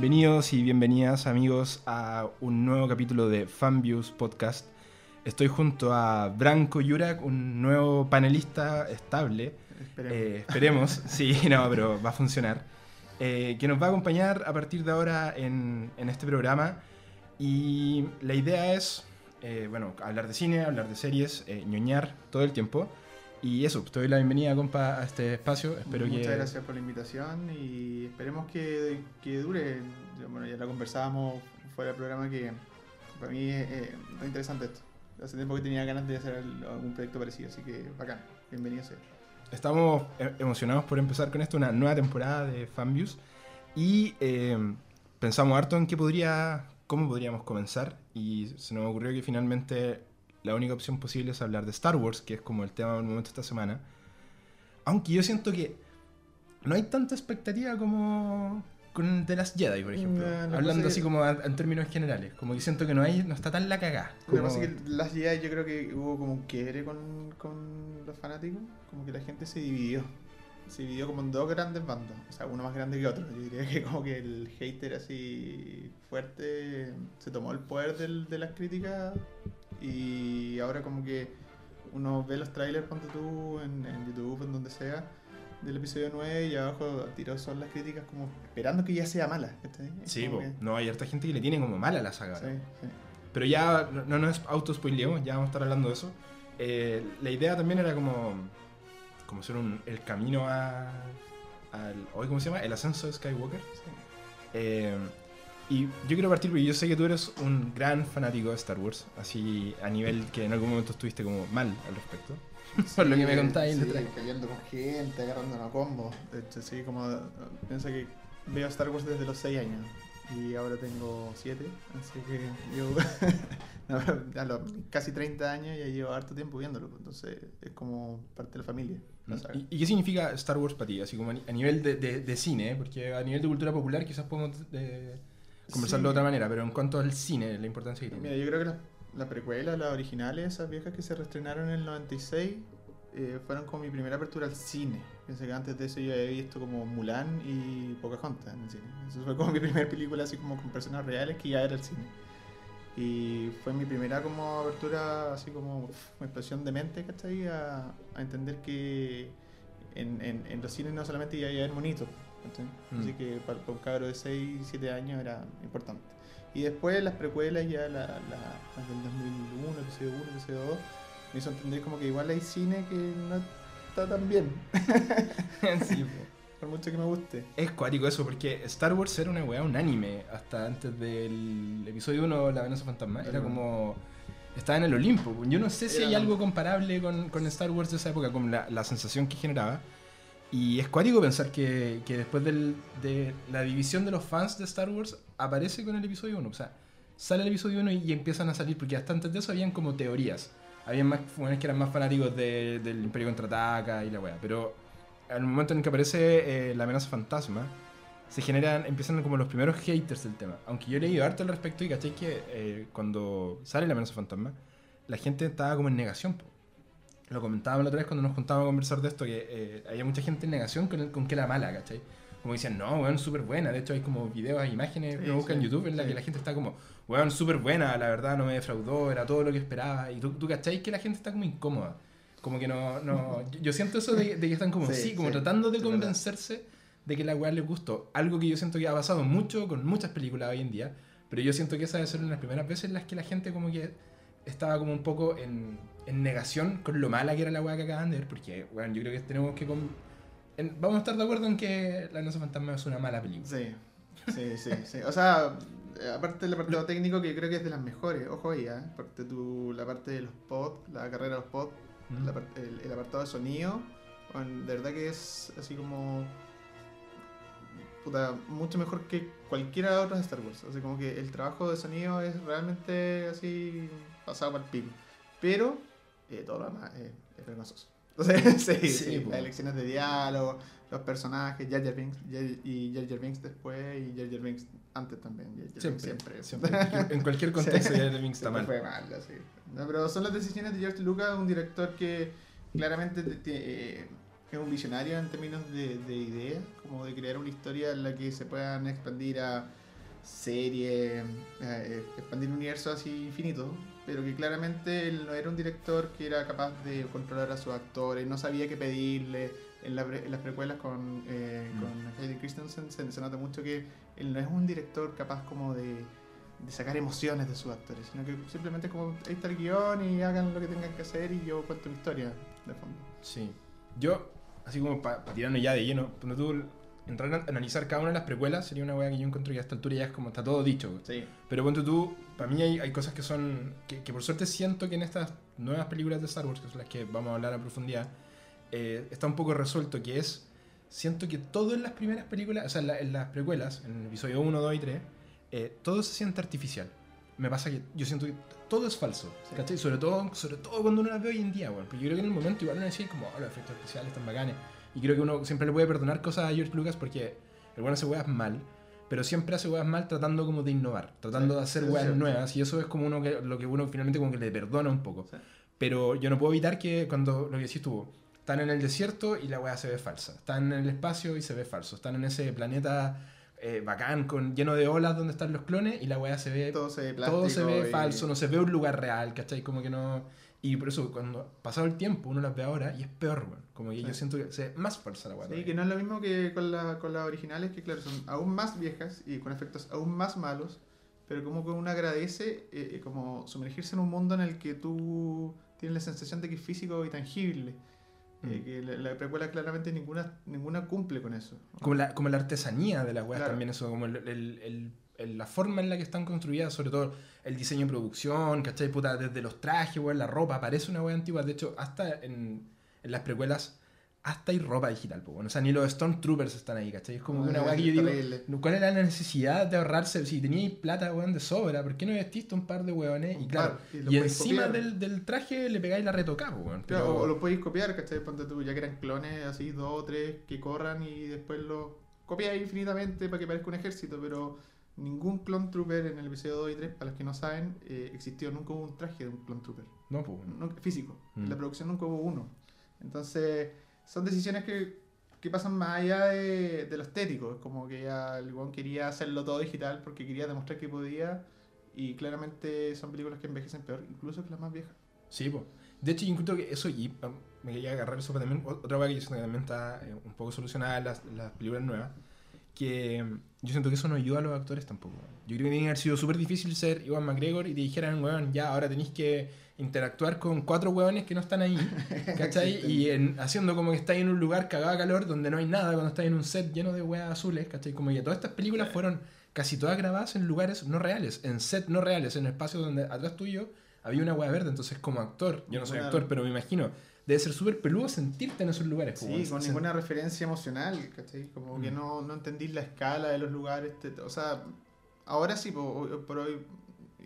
Bienvenidos y bienvenidas amigos a un nuevo capítulo de Fanviews Podcast. Estoy junto a Branko Yurak, un nuevo panelista estable. Esperemos. Eh, esperemos, sí, no, pero va a funcionar. Eh, que nos va a acompañar a partir de ahora en, en este programa. Y la idea es, eh, bueno, hablar de cine, hablar de series, ñoñar todo el tiempo. Y eso, te doy la bienvenida, compa, a este espacio. Espero Muchas que... gracias por la invitación y esperemos que, que dure. Bueno, ya lo conversábamos fuera del programa que para mí es eh, muy interesante esto. Hace tiempo que tenía ganas de hacer algún proyecto parecido, así que bacán. Bienvenido sea. Estamos eh, emocionados por empezar con esto, una nueva temporada de Fanviews. Y eh, pensamos harto en qué podría, cómo podríamos comenzar. Y se nos ocurrió que finalmente la única opción posible es hablar de Star Wars, que es como el tema del momento esta semana. Aunque yo siento que no hay tanta expectativa como con The Last Jedi, por ejemplo. No, Hablando así que- como a- en términos generales. Como que siento que no hay, no está tan la cagada. Lo que Como- pasa es que las Jedi yo creo que hubo como un quiebre con, con los fanáticos, como que la gente se dividió. Se dividió como en dos grandes bandas, o sea, uno más grande que otro. Yo diría que como que el hater así fuerte se tomó el poder del- de las críticas y ahora como que uno ve los trailers, ponte tú, en, en YouTube, en donde sea, del episodio 9 y abajo al tiro son las críticas como esperando que ya sea mala. Sí, que- no, hay harta gente que le tiene como mala la saga. sí, sí. Pero ya no, no nos autospoileemos, ya vamos a estar hablando de eso. Eh, la idea también era como, como ser un, el camino a, al... ¿hoy ¿Cómo se llama? El ascenso de Skywalker. sí. Eh, y yo quiero partir porque yo sé que tú eres un gran fanático de Star Wars, así a nivel que en algún momento estuviste como mal al respecto. Por lo que me contáis sí, peleando con gente, agarrando una combo. De hecho, sí, como piensa que veo Star Wars desde los 6 años y ahora tengo 7, así que yo a los casi 30 años ya llevo harto tiempo viéndolo, pues, entonces es como parte de la familia. la saga. ¿Y, y qué significa Star Wars para ti? Así como a ni- a nivel de, de- de cine, porque a nivel de cultura popular quizás podemos eh, conversarlo de otra manera, pero en cuanto al cine, la importancia que tiene. Mira, yo creo que las las precuelas, las originales, esas viejas que se reestrenaron en el 96, eh, fueron como mi primera apertura al cine. Pienso que antes de eso yo había visto como Mulan y Pocahontas en el cine. Eso fue como mi primera película así como con personas reales que ya era el cine. Y fue mi primera como apertura así como una expresión de mente, ¿cachai? A, a entender que en, en, en los cines no solamente iba a haber monitos. Mm. Así que para, para un cabro de 6, 7 años era importante. Y después las precuelas ya, la, la- las del 2001, episodio 1, episodio 2, me hizo entender como que igual hay cine que no está tan bien, Sí, po. por mucho que me guste. Es cuático eso, porque Star Wars era una weá, un anime, hasta antes del episodio 1, La amenaza fantasma. Era como. Estaba en el Olimpo. Yo no sé si Era hay algo comparable con, con Star Wars de esa época, con la, la sensación que generaba. Y es cuático pensar que, que después del- de la división de los fans de Star Wars aparece con el episodio 1. O sea, sale el episodio 1 y, empiezan a salir, porque hasta antes de eso habían como teorías. Habían más buenos que eran más fanáticos de- del Imperio Contraataca y la weá. Pero al momento en que aparece eh, la amenaza fantasma, se generan, empiezan como los primeros haters del tema. Aunque yo he leído harto al respecto y caché que eh, cuando sale la amenaza fantasma, la gente estaba como en negación. po. Lo comentábamos la otra vez cuando nos juntábamos a conversar de esto, que eh, había mucha gente en negación con, el- con que era mala, ¿cachai? Como decían, no, weón, súper buena. De hecho, hay como videos, imágenes Sí, que buscan en sí, YouTube en la sí. que la gente está como, weón, súper buena, la verdad no me defraudó, era todo lo que esperaba. Y tú, tú ¿cachai? Que la gente está como incómoda. Como que no, no yo- siento eso de, de que están como, sí, como tratando de convencerse de que la weá les gustó. Algo que yo siento que ha pasado mucho con muchas películas hoy en día, pero yo siento que esa debe ser una de las primeras veces en las que la gente como que estaba como un poco en, en negación con lo mala que era la weá que acaban de ver, porque, bueno, yo creo que tenemos que... con- en- vamos a estar de acuerdo en que La Amenaza Fantasma es una mala película. Sí, sí, sí, sí. O sea, eh, aparte del apartado técnico que yo creo que es de las mejores, ojo ahí, ¿eh? Aparte tu, la parte de los pods, la carrera de los pods, Mm. el, el apartado de sonido, bueno, de verdad que es así como puta, mucho mejor que cualquiera de otras de Star Wars. Así como que el trabajo de sonido es realmente así pasado para el pico. Pero eh, todo lo demás es, es vergonzoso. Entonces, sí, Sí, las elecciones de diálogo, los personajes, Jar Jar Binks Jar- y Jar Jar Binks después y Jar Jar Binks antes también. Jar Jar Binks Siempre, siempre. siempre. En cualquier contexto el Binks está mal. fue mal, así. No, pero son las decisiones de George Lucas, un director que claramente te- te- eh, es un visionario en términos de, de ideas, como de crear una historia en la que se puedan expandir a, serie, eh, expandir un universo así infinito, pero que claramente él no era un director que era capaz de controlar a sus actores, no sabía qué pedirle. En, la pre- en las precuelas con, eh, Mm. con Hayden Christensen se, se nota mucho que él no es un director capaz como de, de sacar emociones de sus actores, sino que simplemente es como, ahí está el guion y hagan lo que tengan que hacer y yo cuento mi historia de fondo. Sí. Yo, así como para tirarnos ya de lleno, cuando tú entrar a analizar cada una de las precuelas, sería una weá que yo encuentro que a esta altura ya es como está todo dicho. Sí. Pero ponte tú, para mí hay, hay cosas que son. Que, que por suerte siento que en estas nuevas películas de Star Wars, que son las que vamos a hablar a profundidad, eh, está un poco resuelto, que es. Siento que todo en las primeras películas, o sea, en, la- en las precuelas, en el episodio 1, 2 y 3, eh, todo se siente artificial. Me pasa que yo siento que todo es falso, Sí. ¿cachai? Sobre todo, sobre todo cuando uno las ve hoy en día, bueno. Pero yo creo que en el momento igual uno decía como, oh, los efectos especiales están bacanes. Y creo que uno siempre le puede perdonar cosas a George Lucas porque el bueno hace weas mal, pero siempre hace weas mal tratando como de innovar, tratando Sí, de hacer weas nuevas, y eso es como uno que, lo que uno finalmente como que le perdona un poco. Sí. Pero yo no puedo evitar que cuando lo que decís tú, están en el desierto y la wea se ve falsa, están en el espacio y se ve falso, están en ese planeta eh, bacán, con, lleno de olas donde están los clones y la wea se ve Todo se ve todo se ve y- falso, no se ve un lugar real, ¿cachai? Como que no... Y por eso, cuando pasado el tiempo, uno las ve ahora y es peor, weón. Como que Sí. yo siento que se ve más falsa la weá. Sí, todavía. que no es lo mismo que con, la, con las originales, que claro, son aún más viejas y con efectos aún más malos, pero como que uno agradece eh, eh, como sumergirse en un mundo en el que tú tienes la sensación de que es físico y tangible. Eh, Mm. que la, la precuela claramente ninguna, ninguna cumple con eso. Como la, como la artesanía de las weas Claro. también, eso, como el, el- el- el- la forma en la que están construidas, sobre todo el diseño de producción, ¿cachai? Puta, desde los trajes, weón, la ropa, parece una wea antigua. De hecho, hasta en, en las precuelas, hasta hay ropa digital, pues, bueno. O sea, ni los Stormtroopers están ahí, ¿cachai? Es como que una wea que yo digo. ¿cuál era la necesidad de ahorrarse? Si teníais plata, weón, de sobra, ¿por qué no vestiste un par de weones? Y claro, par, y y encima del, del traje le pegáis la retocada, weón. Claro, Pero- o, o lo podéis copiar, ¿cachai? Ponte tú, ya que eran clones así, dos o tres que corran y después lo copiáis infinitamente para que parezca un ejército, pero ningún clone trooper en el episodio 2 y 3, para los que no saben, eh, existió, nunca hubo un traje de un clone trooper. No, pues, físico. Mm. En la producción nunca hubo uno. Entonces, son decisiones que, que pasan más allá de, de lo estético. Es como que ya el weón quería hacerlo todo digital porque quería demostrar que podía. Y claramente son películas que envejecen peor, incluso que las más viejas. Sí, pues. De hecho, yo encuentro que eso, y um, me quería agarrar eso también, otra cosa que yo siento que también está eh, un poco solucionada en las, las películas nuevas, que yo siento que eso no ayuda a los actores tampoco. Yo creo que tiene que haber sido súper difícil ser Iwan McGregor y te dijeran, weón, ya, ahora tenéis que interactuar con cuatro weones que no están ahí, ¿cachai? Y en- haciendo como que estáis en un lugar cagado a calor donde no hay nada, cuando estáis en un set lleno de weas azules, ¿cachai? Como que todas estas películas fueron casi todas grabadas en lugares no reales, en set no reales, en espacios donde atrás tuyo había una wea verde. Entonces, como actor, yo no soy actor, pero me imagino, debe ser súper peludo sentirte en esos lugares. Sí, con ninguna referencia emocional, ¿cachai? Como que Mm. no, no entendís la escala de los lugares. te- o sea, ahora sí, por hoy.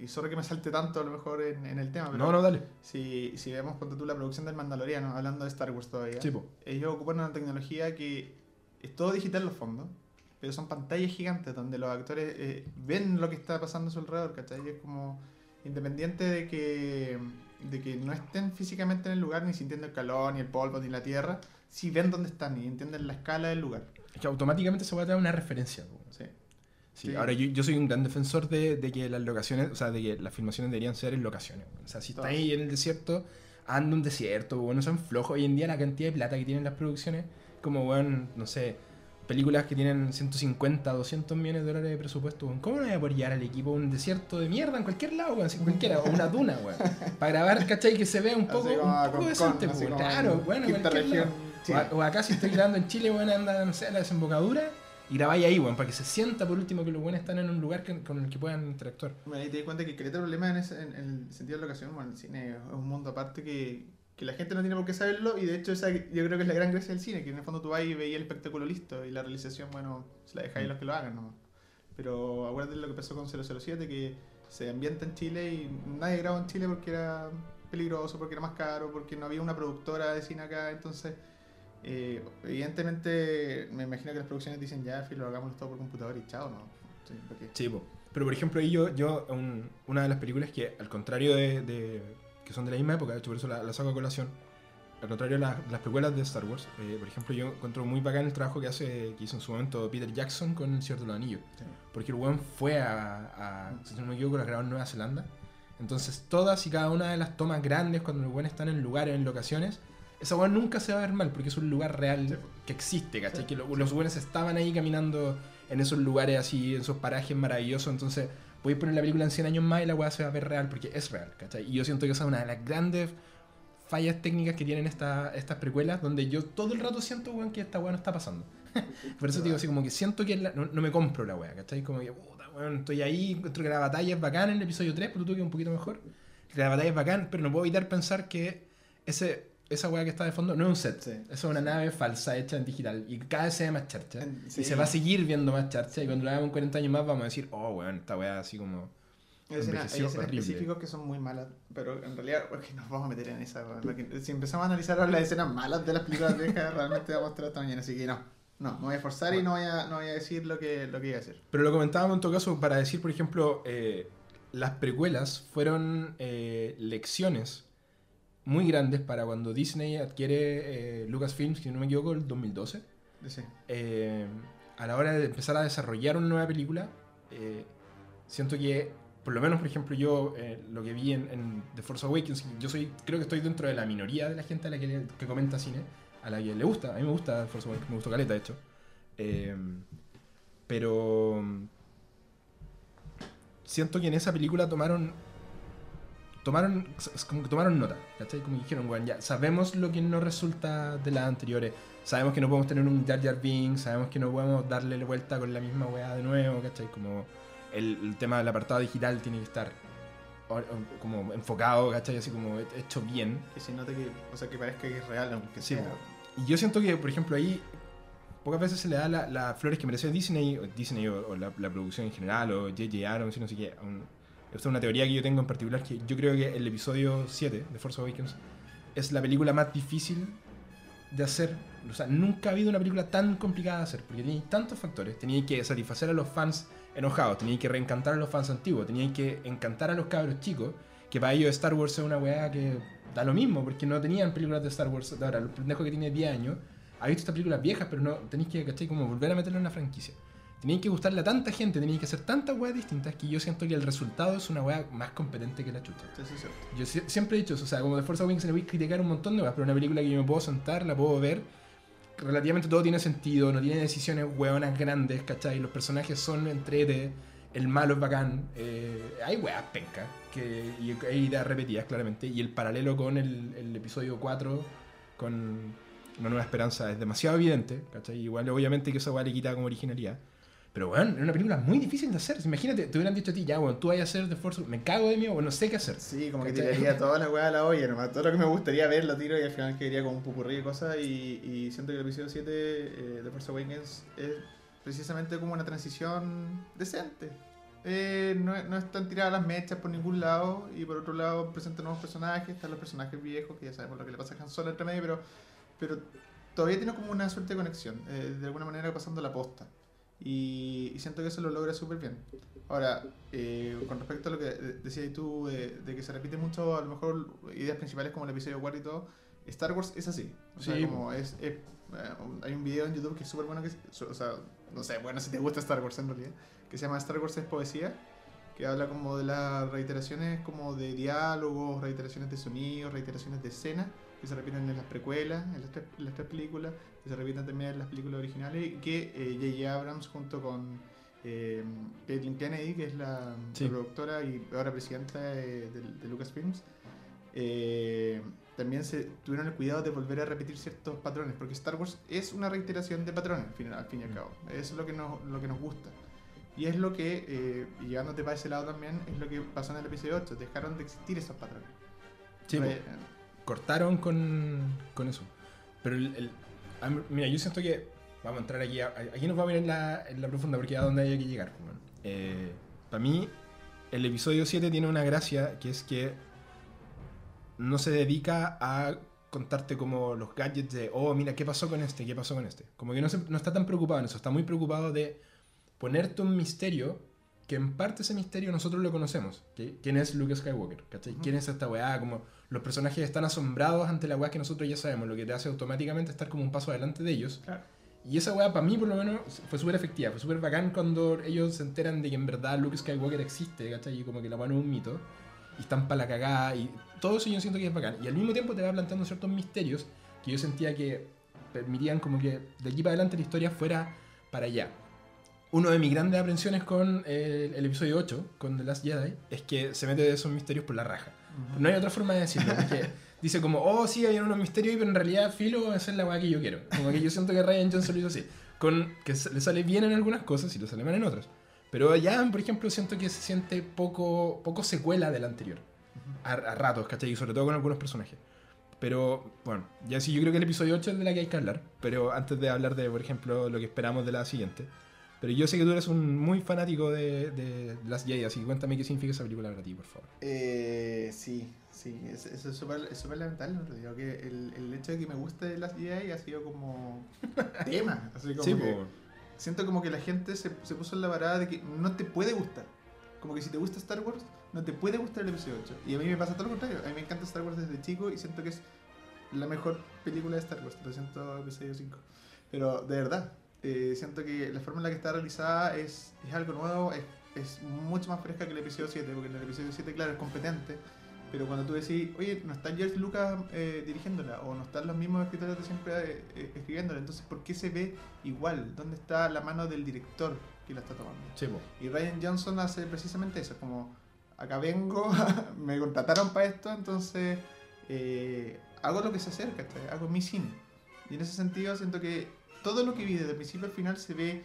Y sorry que me salte tanto a lo mejor en, en el tema, pero No, no, dale. Si, si vemos ponte tú la producción del Mandaloriano, hablando de Star Wars todavía, Sí, ellos ocupan una tecnología que es todo digital en los fondos, pero son pantallas gigantes donde los actores eh, ven lo que está pasando a su alrededor, ¿cachai? Es como independiente de que, de que no estén físicamente en el lugar, ni sintiendo el calor, ni el polvo, ni la tierra, sí ven dónde están y entienden la escala del lugar. Es que automáticamente se va a dar una referencia. Sí. Sí, Sí. ahora yo, yo soy un gran defensor de, de que las locaciones, o sea, de que las filmaciones deberían ser en locaciones. O sea, si está Todas. ahí en el desierto, anda un desierto, bueno, son flojos. Hoy en día la cantidad de plata que tienen las producciones, como, weón, no sé, películas que tienen 150, 200 millones de dólares de presupuesto, weón. ¿Cómo no voy a apoyar al equipo a un desierto de mierda en cualquier lado, weón? Cualquiera, o una duna, weón. Para grabar, ¿cachai? Que se vea un poco, un poco decente, weón. Claro, en bueno, cualquier lado. O, acá si estoy grabando en Chile, bueno, anda, no sé, a la desembocadura y grabáis ahí, weón, para que se sienta por último que los buenos están en un lugar que- con el que puedan interactuar. Bueno, ahí te das cuenta que el problema en, ese- en, en el sentido de locación, bueno, el cine es un mundo aparte que, que la gente no tiene por qué saberlo y de hecho esa, yo creo que es la gran gracia del cine, que en el fondo tú vas y veías el espectáculo listo y la realización, bueno, se la dejáis a los que lo hagan nomás. Pero acuérdate de lo que pasó con 007, que se ambienta en Chile y nadie grabó en Chile porque era peligroso, porque era más caro, porque no había una productora de cine acá, entonces... eh, evidentemente, me imagino que las producciones dicen ya, filo, hagámoslo todo por computador y chao, ¿no? Sí, porque- Sí, po. Pero por ejemplo, ahí yo, yo un- una de las películas que, al contrario de, de- que son de la misma época, de hecho por eso la, la saco a colación, al contrario las, las precuelas de Star Wars, eh, por ejemplo, yo encuentro muy bacán el trabajo que hace que hizo en su momento Peter Jackson con El Señor de los Anillos. Sí. Porque el weón fue a, a si no me equivoco, la grabó en Nueva Zelanda. Entonces, todas y cada una de las tomas grandes, cuando los weones están en lugares, en locaciones, esa weón nunca se va a ver mal, porque es un lugar real Sí. que existe, ¿cachai? Sí, Que lo- sí. los weones estaban ahí caminando en esos lugares así, en esos parajes maravillosos. Entonces, podéis poner la película en 100 años más y la weá se va a ver real, porque es real, ¿cachai? Y yo siento que esa es una de las grandes fallas técnicas que tienen esta- estas precuelas, donde yo todo el rato siento, weón, que esta weá no está pasando. Por eso digo así, como que siento que no, me compro la weá, ¿cachai? Como que, puta, weón, estoy ahí, encuentro que la batalla es bacán en el episodio 3, pero tú que un poquito mejor. La batalla es bacán, pero no puedo evitar pensar que ese, esa weá que está de fondo no es un set. Sí. Eso es una nave falsa hecha en digital y cada vez se ve más charcha. Y se va a seguir viendo más charcha y cuando la en 40 años más vamos a decir, oh, weón, esta weá así como... Hay escenas, específicas que son muy malas, pero en realidad porque nos vamos a meter en esa. si empezamos a analizar ahora las escenas malas de las películas viejas, realmente vamos a estar hasta mañana, así que no. No, me voy a esforzar y no voy a, no voy a decir lo que, lo que iba a decir. Pero lo comentábamos en todo caso para decir, por ejemplo, eh, las precuelas fueron eh, lecciones muy grandes para cuando Disney adquiere eh, Lucasfilms, si no me equivoco, el 2012. Sí. Eh, a la hora de empezar a desarrollar una nueva película, eh, siento que, por lo menos, por ejemplo, yo lo que vi en, en The Force Awakens, yo soy, creo que estoy dentro de la minoría de la gente a la que, que comenta cine, a la que le gusta, a mí me gusta The Force Awakens, me gustó Caleta, de hecho. Pero siento que en esa película tomaron tomaron como que tomaron nota ¿cachai? como que dijeron bueno ya sabemos lo que no resulta de las anteriores sabemos que no podemos tener un Jar Jar Binks sabemos que no podemos darle la vuelta con la misma weá de nuevo ¿cachai? como el, el tema del apartado digital tiene que estar o- o- como enfocado ¿cachai? así como hecho bien Que se note que, o sea, que parezca que es real, aunque Sí, sea. Y yo siento que, por ejemplo, ahí pocas veces se le da las la flores que merece Disney, o Disney o, o la, la producción en general, o J.J. Abrams y no sé qué. Un- esta es una teoría que yo tengo en particular, que yo creo que el episodio 7 de Force Awakens es la película más difícil de hacer. O sea, nunca ha habido una película tan complicada de hacer, porque tenía tantos factores. Tenía que satisfacer a los fans enojados, tenía que reencantar a los fans antiguos, tenía que encantar a los cabros chicos, que para ellos Star Wars es una weá que da lo mismo, porque no tenían películas de Star Wars. Ahora, el pendejo que tiene 10 años ha visto estas películas viejas, pero no tenéis que. Como volver a meterlo en la franquicia. Tenéis que gustarle a tanta gente, tenéis que hacer tantas weas distintas que yo siento que el resultado es una wea más competente que la chucha. Sí, sí, sí. Yo sie- siempre he dicho eso, o sea, como de Force Awakens le voy a criticar un montón de weas, pero una película que yo me puedo sentar, la puedo ver, relativamente todo tiene sentido, no tiene decisiones hueonas grandes, ¿cachai? Los personajes son entrete, el malo es bacán, eh, hay weas penca, que, y hay ideas repetidas claramente, y el paralelo con el, el episodio 4, con Una Nueva Esperanza, es demasiado evidente, ¿cachai? Igual obviamente que esa wea le quita como originalidad. Pero bueno, era una película muy difícil de hacer. Imagínate, te hubieran dicho a ti, ya, bueno, tú vayas a hacer The Force, me cago de miedo, bueno, no sé qué hacer. Sí, como que tiraría toda la weá a la olla, nomás. Todo lo que me gustaría ver lo tiro y al final quedaría como un pupurrí de cosas. Y, y siento que el episodio 7 eh, de Force Awakens es precisamente como una transición decente. Eh, no, no están tiradas las mechas por ningún lado. Y por otro lado, presentan nuevos personajes. Están los personajes viejos, que ya sabemos lo que le pasa a Han Solo entre medio, pero, pero todavía tiene como una suerte de conexión. eh, de alguna manera pasando la posta. Y, y siento que eso lo logra súper bien. Ahora, eh, con respecto a lo que de- decías tú, de, de que se repite mucho, a lo mejor ideas principales como el episodio 4 y todo, Star Wars es así. O sea, Sí. como es, es, eh, hay un video en YouTube que es súper bueno, que o sea, no sé, bueno, si te gusta Star Wars en realidad, que se llama Star Wars es poesía, que habla como de las reiteraciones como de diálogos, reiteraciones de sonidos, reiteraciones de escenas, que se repiten en las precuelas, en las tres, en las tres películas, que se repiten también en las películas originales, y que eh, J.J. Abrams junto con eh, Caitlin Kennedy, que es la, Sí. la productora y ahora presidenta de, de, de Lucasfilms, eh, también se tuvieron el cuidado de volver a repetir ciertos patrones, porque Star Wars es una reiteración de patrones, al fin, al fin y al Mm. cabo. Eso es lo que nos, lo que nos gusta. Y es lo que, eh, y llevándote para ese lado también, es lo que pasó en el episodio 8. Dejaron de existir esos patrones. Sí. Re- cortaron con, con eso. Pero el, el- mira, yo siento que vamos a entrar aquí, aquí nos vamos a ir en la, la profunda porque es a donde hay que llegar. Eh, para mí, el episodio 7 tiene una gracia que es que no se dedica a contarte como los gadgets de, oh, mira, ¿qué pasó con este? ¿Qué pasó con este? Como que no, se- no está tan preocupado en eso, está muy preocupado de ponerte un misterio que en parte ese misterio nosotros lo conocemos. ¿Quién es Luke Skywalker? ¿Cachai? ¿Quién es esta weá? Como los personajes están asombrados ante la weá que nosotros ya sabemos, lo que te hace automáticamente estar como un paso adelante de ellos. Claro. Y esa weá, para mí por lo menos, fue súper efectiva. Fue súper bacán cuando ellos se enteran de que en verdad Luke Skywalker existe, ¿cachai? Y como que la weá no es un mito. Y están para la cagada. Y todo eso yo siento que es bacán. Y al mismo tiempo te va planteando ciertos misterios que yo sentía que permitían como que de aquí para adelante la historia fuera para allá. Uno de mis grandes aprensiones con el, el episodio 8, con The Last Jedi, es que se mete de esos misterios por la raja. No hay otra forma de decirlo. dice como, oh, sí, hay unos misterios pero en realidad Filo hacer la weá que yo quiero. Como que yo siento que Ryan Johnson lo hizo así. Con, que le sale bien en algunas cosas y le sale mal en otras. Pero allá, por ejemplo, siento que se siente poco, poco secuela del anterior. A, a ratos, ¿cachai? Y sobre todo con algunos personajes. Pero, bueno, ya sí, yo creo que el episodio 8 es de la que hay que hablar. Pero antes de hablar de, por ejemplo, lo que esperamos de la siguiente. Pero yo sé que tú eres un muy fanático de, de Last Jedi, así que cuéntame qué significa esa película para ti, por favor. Eh, sí, sí, es- eso es súper es súper lamentable. en realidad, que el, el hecho de que me guste las Jedi ha sido como tema. Así como Sí, que siento como que la gente se, se puso en la parada de que no te puede gustar. Como que si te gusta Star Wars, no te puede gustar el episodio 8. Y a mí me pasa todo lo contrario. A mí me encanta Star Wars desde chico y siento que es la mejor película de Star Wars. Lo siento, episodio 5. Pero de verdad, eh, siento que la forma en la que está realizada es, es algo nuevo, es, es mucho más fresca que el episodio 7, porque en el episodio 7, claro, es competente. Pero cuando tú decís, oye, no está George Lucas eh, dirigiéndola, o no están los mismos escritores de siempre eh, eh, escribiéndola, entonces, ¿por qué se ve igual? ¿Dónde está la mano del director que la está tomando? Sí. Y Ryan Johnson hace precisamente eso, como acá vengo, me contrataron para esto, entonces eh, hago lo que se acerca, hago mi cine. Y en ese sentido siento que todo lo que vi desde el principio al final se ve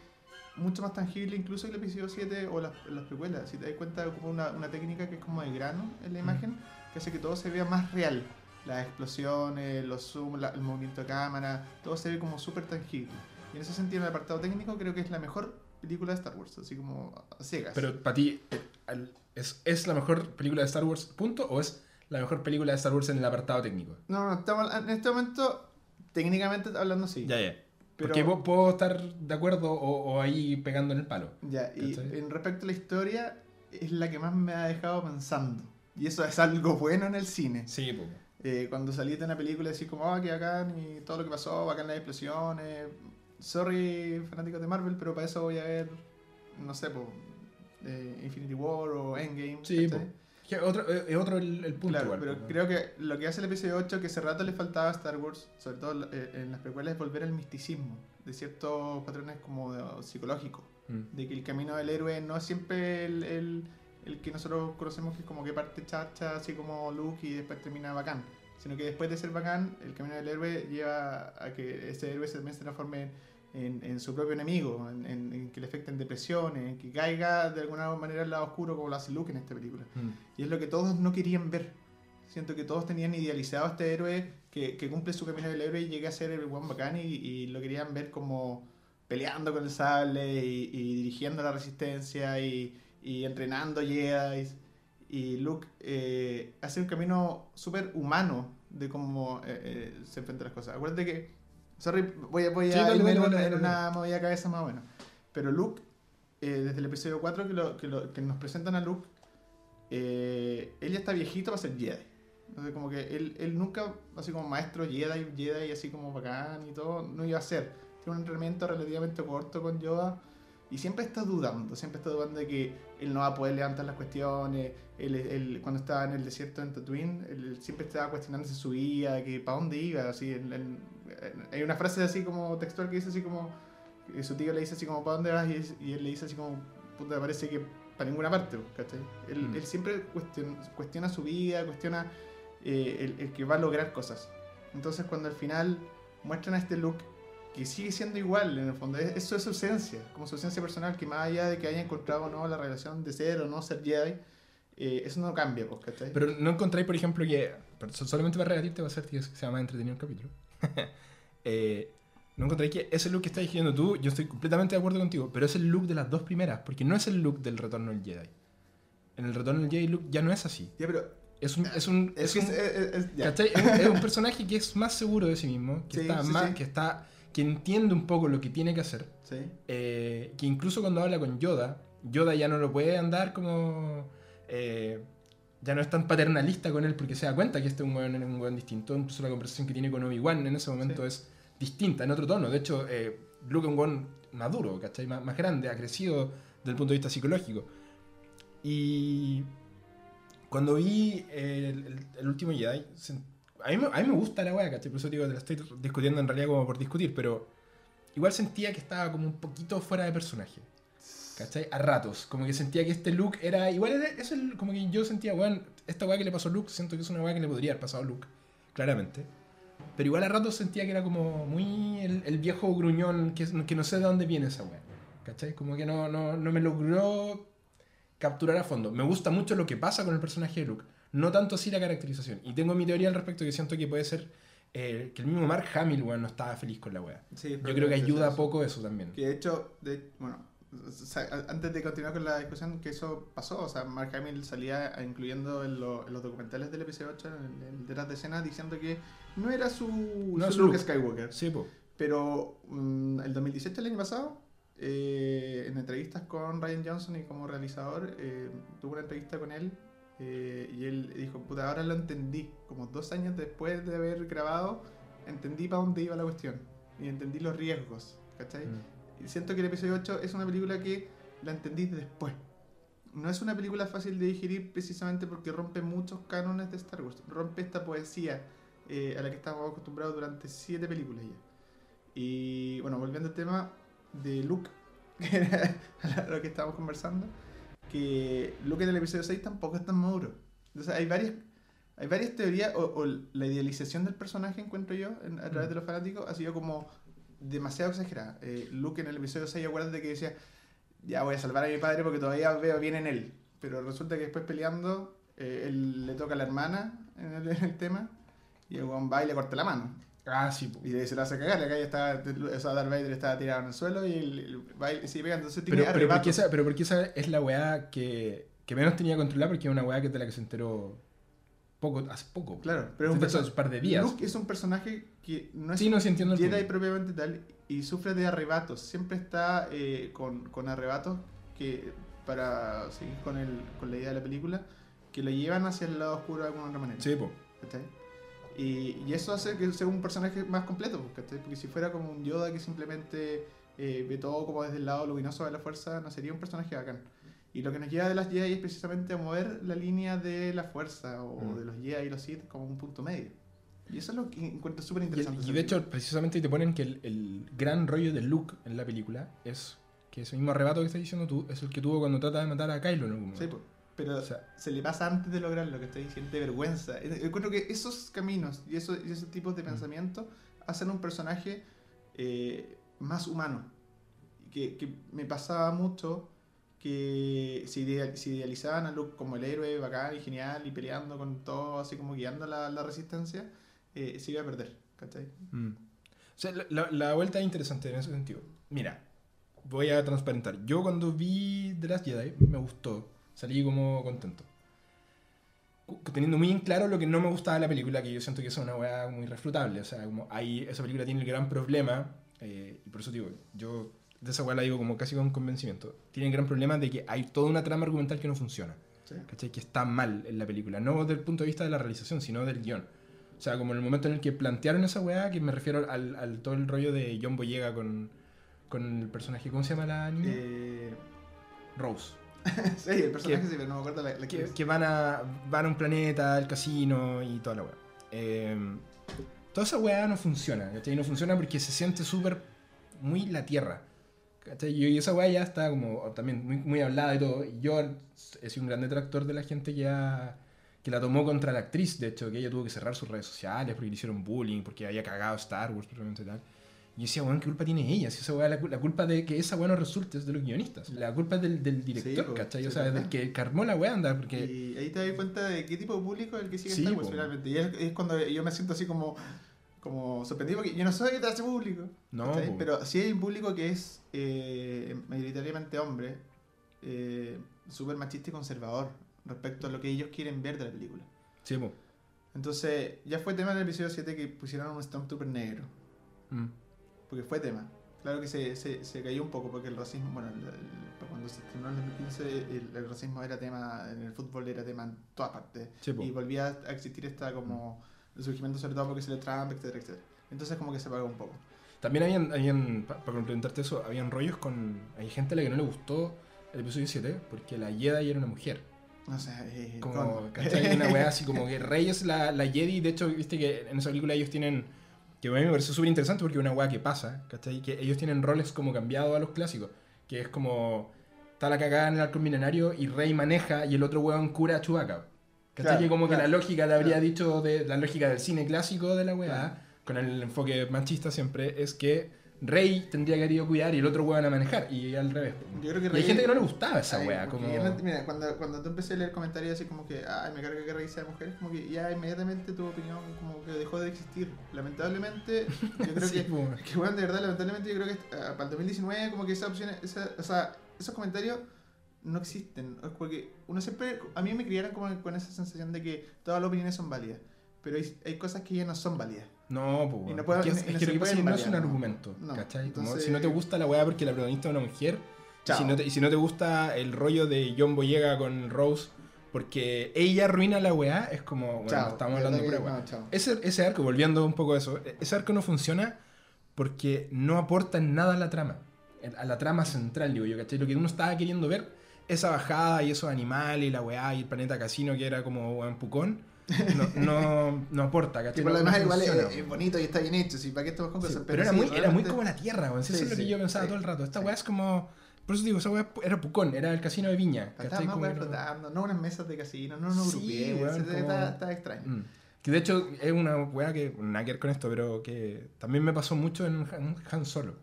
mucho más tangible incluso que el episodio 7 o las, las precuelas. Si te das cuenta, ocupa una, una técnica que es como de grano en la Mm. imagen, que hace que todo se vea más real. Las explosiones, los zoom, la- el movimiento de cámara, todo se ve como súper tangible. Y en ese sentido, en el apartado técnico, creo que es la mejor película de Star Wars, así como a ciegas. Pero para ti, eh, ¿es, ¿es la mejor película de Star Wars, punto? ¿O es la mejor película de Star Wars en el apartado técnico? No, no, estamos, en este momento, técnicamente hablando, sí. Ya, ya. Pero- Porque po- puedo estar de acuerdo o, o ahí pegando en el palo. Ya, y ¿Cachai? en respecto a la historia, es la que más me ha dejado pensando. Y eso es algo bueno en el cine. Sí. Eh, cuando saliste de una película decís como, ah, que bacán y todo lo que pasó, bacán las explosiones. Sorry, fanáticos de Marvel, pero para eso voy a ver, no sé, po, eh, Infinity War o Endgame. Sí, eh, es otro el, el punto. Claro, igual, pero po. creo que lo que hace el episodio 8, que hace rato le faltaba a Star Wars, sobre todo eh, en las precuelas, es volver al misticismo, de ciertos patrones como de- psicológicos, Mm. de que el camino del héroe no es siempre el, el, el que nosotros conocemos que es como que parte chacha, así como Luke y después termina bacán, sino que después de ser bacán, el camino del héroe lleva a que ese héroe también se transforme en, en su propio enemigo, en, en- en que le afecten depresiones, en que caiga de alguna manera al lado oscuro como lo hace Luke en esta película. Mm. Y es lo que todos no querían ver. Siento que todos tenían idealizado a este héroe que, que cumple su camino del héroe y llega a ser el buen bacán y, y lo querían ver como peleando con el sable y, y dirigiendo la resistencia y, y entrenando Jedi. Y Luke eh, hace un camino súper humano de cómo eh, eh, se enfrenta a las cosas. Acuérdate que, sorry, voy a, voy a Sí, dale, irme dale, en, dale, en una movida de cabeza más o menos. Pero Luke, eh, desde el episodio 4 que, lo- que, lo- que nos presentan a Luke, eh, él ya está viejito para ser Jedi. Entonces, como que él, él nunca, así como maestro Jedi, Jedi, así como bacán y todo, no iba a ser. Tiene un entrenamiento relativamente corto con Yoda y siempre está dudando, siempre está dudando de que él no va a poder levantar las cuestiones. Él, él- cuando estaba en el desierto en Tatooine, él siempre estaba cuestionándose su vida, de que para dónde iba. Así, en- en- hay una frase así como textual que dice así como, que su tío le dice así como, ¿para dónde vas? Y, y él le dice así como, puta, parece que para ninguna parte, ¿cachai? Él, Mm. él siempre cuestiona, cuestiona su vida, cuestiona eh, el, el que va a lograr cosas. Entonces cuando al final muestran a este look que sigue siendo igual en el fondo, es- eso es su esencia, como su esencia personal, que más allá de que haya encontrado o no la relación de ser o no ser Jedi, eh, eso no cambia, pues, ¿cachai? Pero no encontráis, por ejemplo, que. solamente para rebatirte va a ser que sea más entretenido el capítulo. Eh, no encontráis que ese look que estás diciendo tú, yo estoy completamente de acuerdo contigo, pero es el look de las dos primeras, porque no es el look del retorno del Jedi. En el retorno del Jedi, Luke ya no es así. ya, pero Es un. Es un, es, un- es- un, es un personaje que es más seguro de sí mismo, que, Sí, está sí, más, sí. que está. que entiende un poco lo que tiene que hacer. Eh, que incluso cuando habla con Yoda, Yoda ya no lo puede andar como... eh, ya no es tan paternalista con él porque se da cuenta que este es un weón, un weón distinto. Incluso la conversación que tiene con Obi-Wan en ese momento Sí. es distinta, en otro tono. De hecho, eh, Luke es un weón maduro, ¿cachai? Más, más grande, ha crecido desde el punto de vista psicológico. Y cuando vi el, el- el último Jedi, a mí, me- a mí me gusta la weá, ¿cachai? Por eso digo, te la estoy discutiendo en realidad como por discutir, pero igual sentía que estaba como un poquito fuera de personaje. ¿Cachai? A ratos. Como que sentía que este look era. Igual era, eso es como que yo sentía, weón, esta weá que le pasó a Luke, siento que es una weá que le podría haber pasado a Luke, claramente. Pero igual a ratos sentía que era como muy el, el viejo gruñón, que, que no sé de dónde viene esa weá. ¿Cachai? Como que no, no, no me logró capturar a fondo. Me gusta mucho lo que pasa con el personaje de Luke. No tanto así la caracterización. Y tengo mi teoría al respecto que siento que puede ser eh, que el mismo Mark Hamill, weón, no estaba feliz con la weá. Sí, Yo creo que ayuda eso. poco eso también. Que de hecho, de, bueno, o sea, antes de continuar con la discusión, que eso pasó, o sea, Mark Hamill salía incluyendo en, lo- en los documentales del episodio 8, en el detrás de escena, diciendo que no era su, No su es Luke. Skywalker. Sí, po. Pero mm, el 2017, el año pasado, eh, en entrevistas con Ryan Johnson y como realizador, eh, tuve una entrevista con él eh, y él dijo, puta, ahora lo entendí. Como dos años después de haber grabado, entendí para dónde iba la cuestión y entendí los riesgos, ¿cachai? Mm. Siento que el episodio 8 es una película que la entendí después. No es una película fácil de digerir precisamente porque rompe muchos cánones de Star Wars. Rompe esta poesía eh, a la que estamos acostumbrados durante siete películas ya. Y bueno, volviendo al tema de Luke, que era lo que estábamos conversando, que Luke en el episodio 6 tampoco es tan maduro. Entonces hay varias, hay varias teorías, o, o la idealización del personaje, encuentro yo, en- a través Mm. de los fanáticos, ha sido como demasiado exagerada. Eh, Luke en el episodio 6, acuérdate que decía, ya voy a salvar a mi padre porque todavía veo bien en él. Pero resulta que después peleando, eh, él le toca a la hermana en el, en el tema, y el weón va y le corta la mano. Ah, sí, po. Y se lo hace cagar, acá ya está, o sea, Darth Vader estaba tirado en el suelo y va y sigue pegando. Entonces tiene Pero, pero, porque esa, pero porque esa es la weá que, que menos tenía controlada porque es una weá que de la que se enteró poco, hace poco. Claro, pero es un, un par de días. Luke es un personaje que no es Sí, no, sí entiendo el Jedi propiamente tal y sufre de arrebatos. Siempre está eh, con, con arrebatos que, para seguir con, el, con la idea de la película, que lo llevan hacia el lado oscuro de alguna otra manera. Sí, po. Y, y eso hace que sea un personaje más completo, ¿cachai? porque si fuera como un Yoda que simplemente eh, ve todo como desde el lado luminoso de la fuerza, no sería un personaje bacán. Y lo que nos lleva de las Jedi es precisamente a mover la línea de la fuerza o Mm. de los Jedi y los Sith como un punto medio. Y eso es lo que encuentro súper Y, interesante. y de hecho, precisamente te ponen que el, el gran rollo de Luke en la película es que ese mismo arrebato que estás diciendo tú es el que tuvo cuando trata de matar a Kylo en algún Sí, momento. po. pero O sea, se le pasa antes de lograr lo que estoy diciendo, de vergüenza. Encuentro que esos caminos y esos, y esos tipos de Mm. pensamiento hacen un personaje eh, más humano. Que, que me pasaba mucho que se, idea- se idealizaban a Luke como el héroe bacán y genial y peleando con todo, así como guiando la, la resistencia, eh, se iba a perder. ¿cachai? Mm. O sea, la, la- vuelta es interesante en ese sentido. Mira, voy a transparentar. Yo cuando vi The Last Jedi me gustó. Salí como contento. Teniendo muy en claro lo que no me gustaba de la película, que yo siento que es una weá muy refutable. O sea, como hay, esa película tiene el gran problema, eh, y por eso digo, yo de esa weá la digo como casi con convencimiento. Tiene el gran problema de que hay toda una trama argumental que no funciona. Sí. ¿cachai? Que está mal en la película. No desde el punto de vista de la realización, sino del guion. O sea, como en el momento en el que plantearon esa weá, que me refiero al, al todo el rollo de John Boyega con, con el personaje, ¿cómo se llama la niña? Eh, Rose. sí, el personaje Que- sí, pero no me acuerdo la, la Que, actriz. que van, a, van a un planeta, al casino y toda la weá. Eh, toda esa weá no funciona, ¿cachai? No funciona porque se siente súper muy la tierra. ¿Cachai? Y esa weá ya está como también muy, muy hablada y todo. Y yo he sido un gran detractor de la gente que, ha- que la tomó contra la actriz, de hecho, que ella tuvo que cerrar sus redes sociales porque le hicieron bullying, porque había cagado Star Wars, probablemente tal. Y yo decía, weón, ¿qué culpa tiene ella? Si esa weá, la, la culpa de que esa weá no resulte es de los guionistas. La culpa es del, del director, po, ¿cachai? sí, o sea, del que armó la weá, anda, porque... Y ahí te das cuenta de qué tipo de público es el que sigue Sí, Star Wars po. finalmente. Y es, es cuando yo me siento así como, como sorprendido porque yo no soy de ese público. No, po. Pero sí hay un público que es eh, mayoritariamente hombre, eh, súper machista y conservador respecto a lo que ellos quieren ver de la película. Sí, po. Entonces, ya fue tema en el episodio 7 que pusieron un Stormtrooper negro. Mm. Porque fue tema. Claro que se, se, se cayó un poco porque el racismo, bueno, el- el- cuando se estrenó en el 2015, el, el racismo era tema, en el fútbol era tema en todas partes. Sí, po. y volvía a existir esta como el surgimiento sobre todo porque se le Trump, etcétera, etcétera. Entonces como que se apagó un poco. También habían, habían pa- para complementarte eso, habían rollos con... Hay gente a la que no le gustó el episodio 7 porque la Jedi era una mujer. No sé, eh, Como, con- ¿cachai? Una weá así como que Rey es la, la Jedi. De hecho, viste que en esa película ellos tienen. Que a mí me pareció súper interesante porque es una weá que pasa, ¿cachai? Que ellos tienen roles como cambiados a los clásicos. Que es como. Está la cagada en el arco milenario y Rey maneja y el otro weón cura a Chewbacca. Claro, que como claro, que la lógica le habría dicho de la lógica del cine clásico de la weá, con el enfoque machista siempre, es que Rey tendría que haber ido a cuidar y el otro weón a manejar. Y al revés. Yo creo que Y hay Rey- gente que no le gustaba esa weá. Como... mira, cuando, cuando tú empecé a leer comentarios así como que, ay, me carga que Rey sea mujer, como que ya inmediatamente tu opinión como que dejó de existir. Lamentablemente, yo creo Sí, que, po. que bueno, de verdad, lamentablemente yo creo que ah, para el 2019 como que esas opciones, esa- o sea, esos comentarios no existen. Es porque uno siempre, a mí me criaron como con esa sensación de que todas las opiniones son válidas, pero hay, hay cosas que ya no son válidas. No, pues. No puedo- es es no que lo que pasa es que pueden no es un argumento, No, ¿cachai? Como si no te gusta la weá porque la protagonista es una mujer, y si, no te, y si no te gusta el rollo de John Boyega con Rose porque ella arruina la weá, es como, bueno, Chao. estamos hablando de que- weá. no. Ese, ese arco, volviendo un poco a eso, e- ese arco no funciona porque no aporta nada a la trama, a la trama central, digo yo, ¿cachai? Lo que uno estaba queriendo ver, esa bajada y esos animales y la weá y el planeta casino que era como weón pucón, no, no, no aporta, ¿cachai? Que por lo demás no igual es, es bonito y está bien hecho, sí, ¿para qué estamos con Sí, cosas? pero era, sí, muy, era muy realmente- como la tierra, weón. Eso es lo que yo pensaba todo el rato. Esta weá es como. Por eso digo, esa weá era Pucón, era el casino de Viña. Estaba más era- flotando, no unas mesas de casino, no unos Sí, está, como- está- está extraño. Mm. Que de hecho es una weá que. Nada que ver con esto, pero que también me pasó mucho en Han, Han Solo.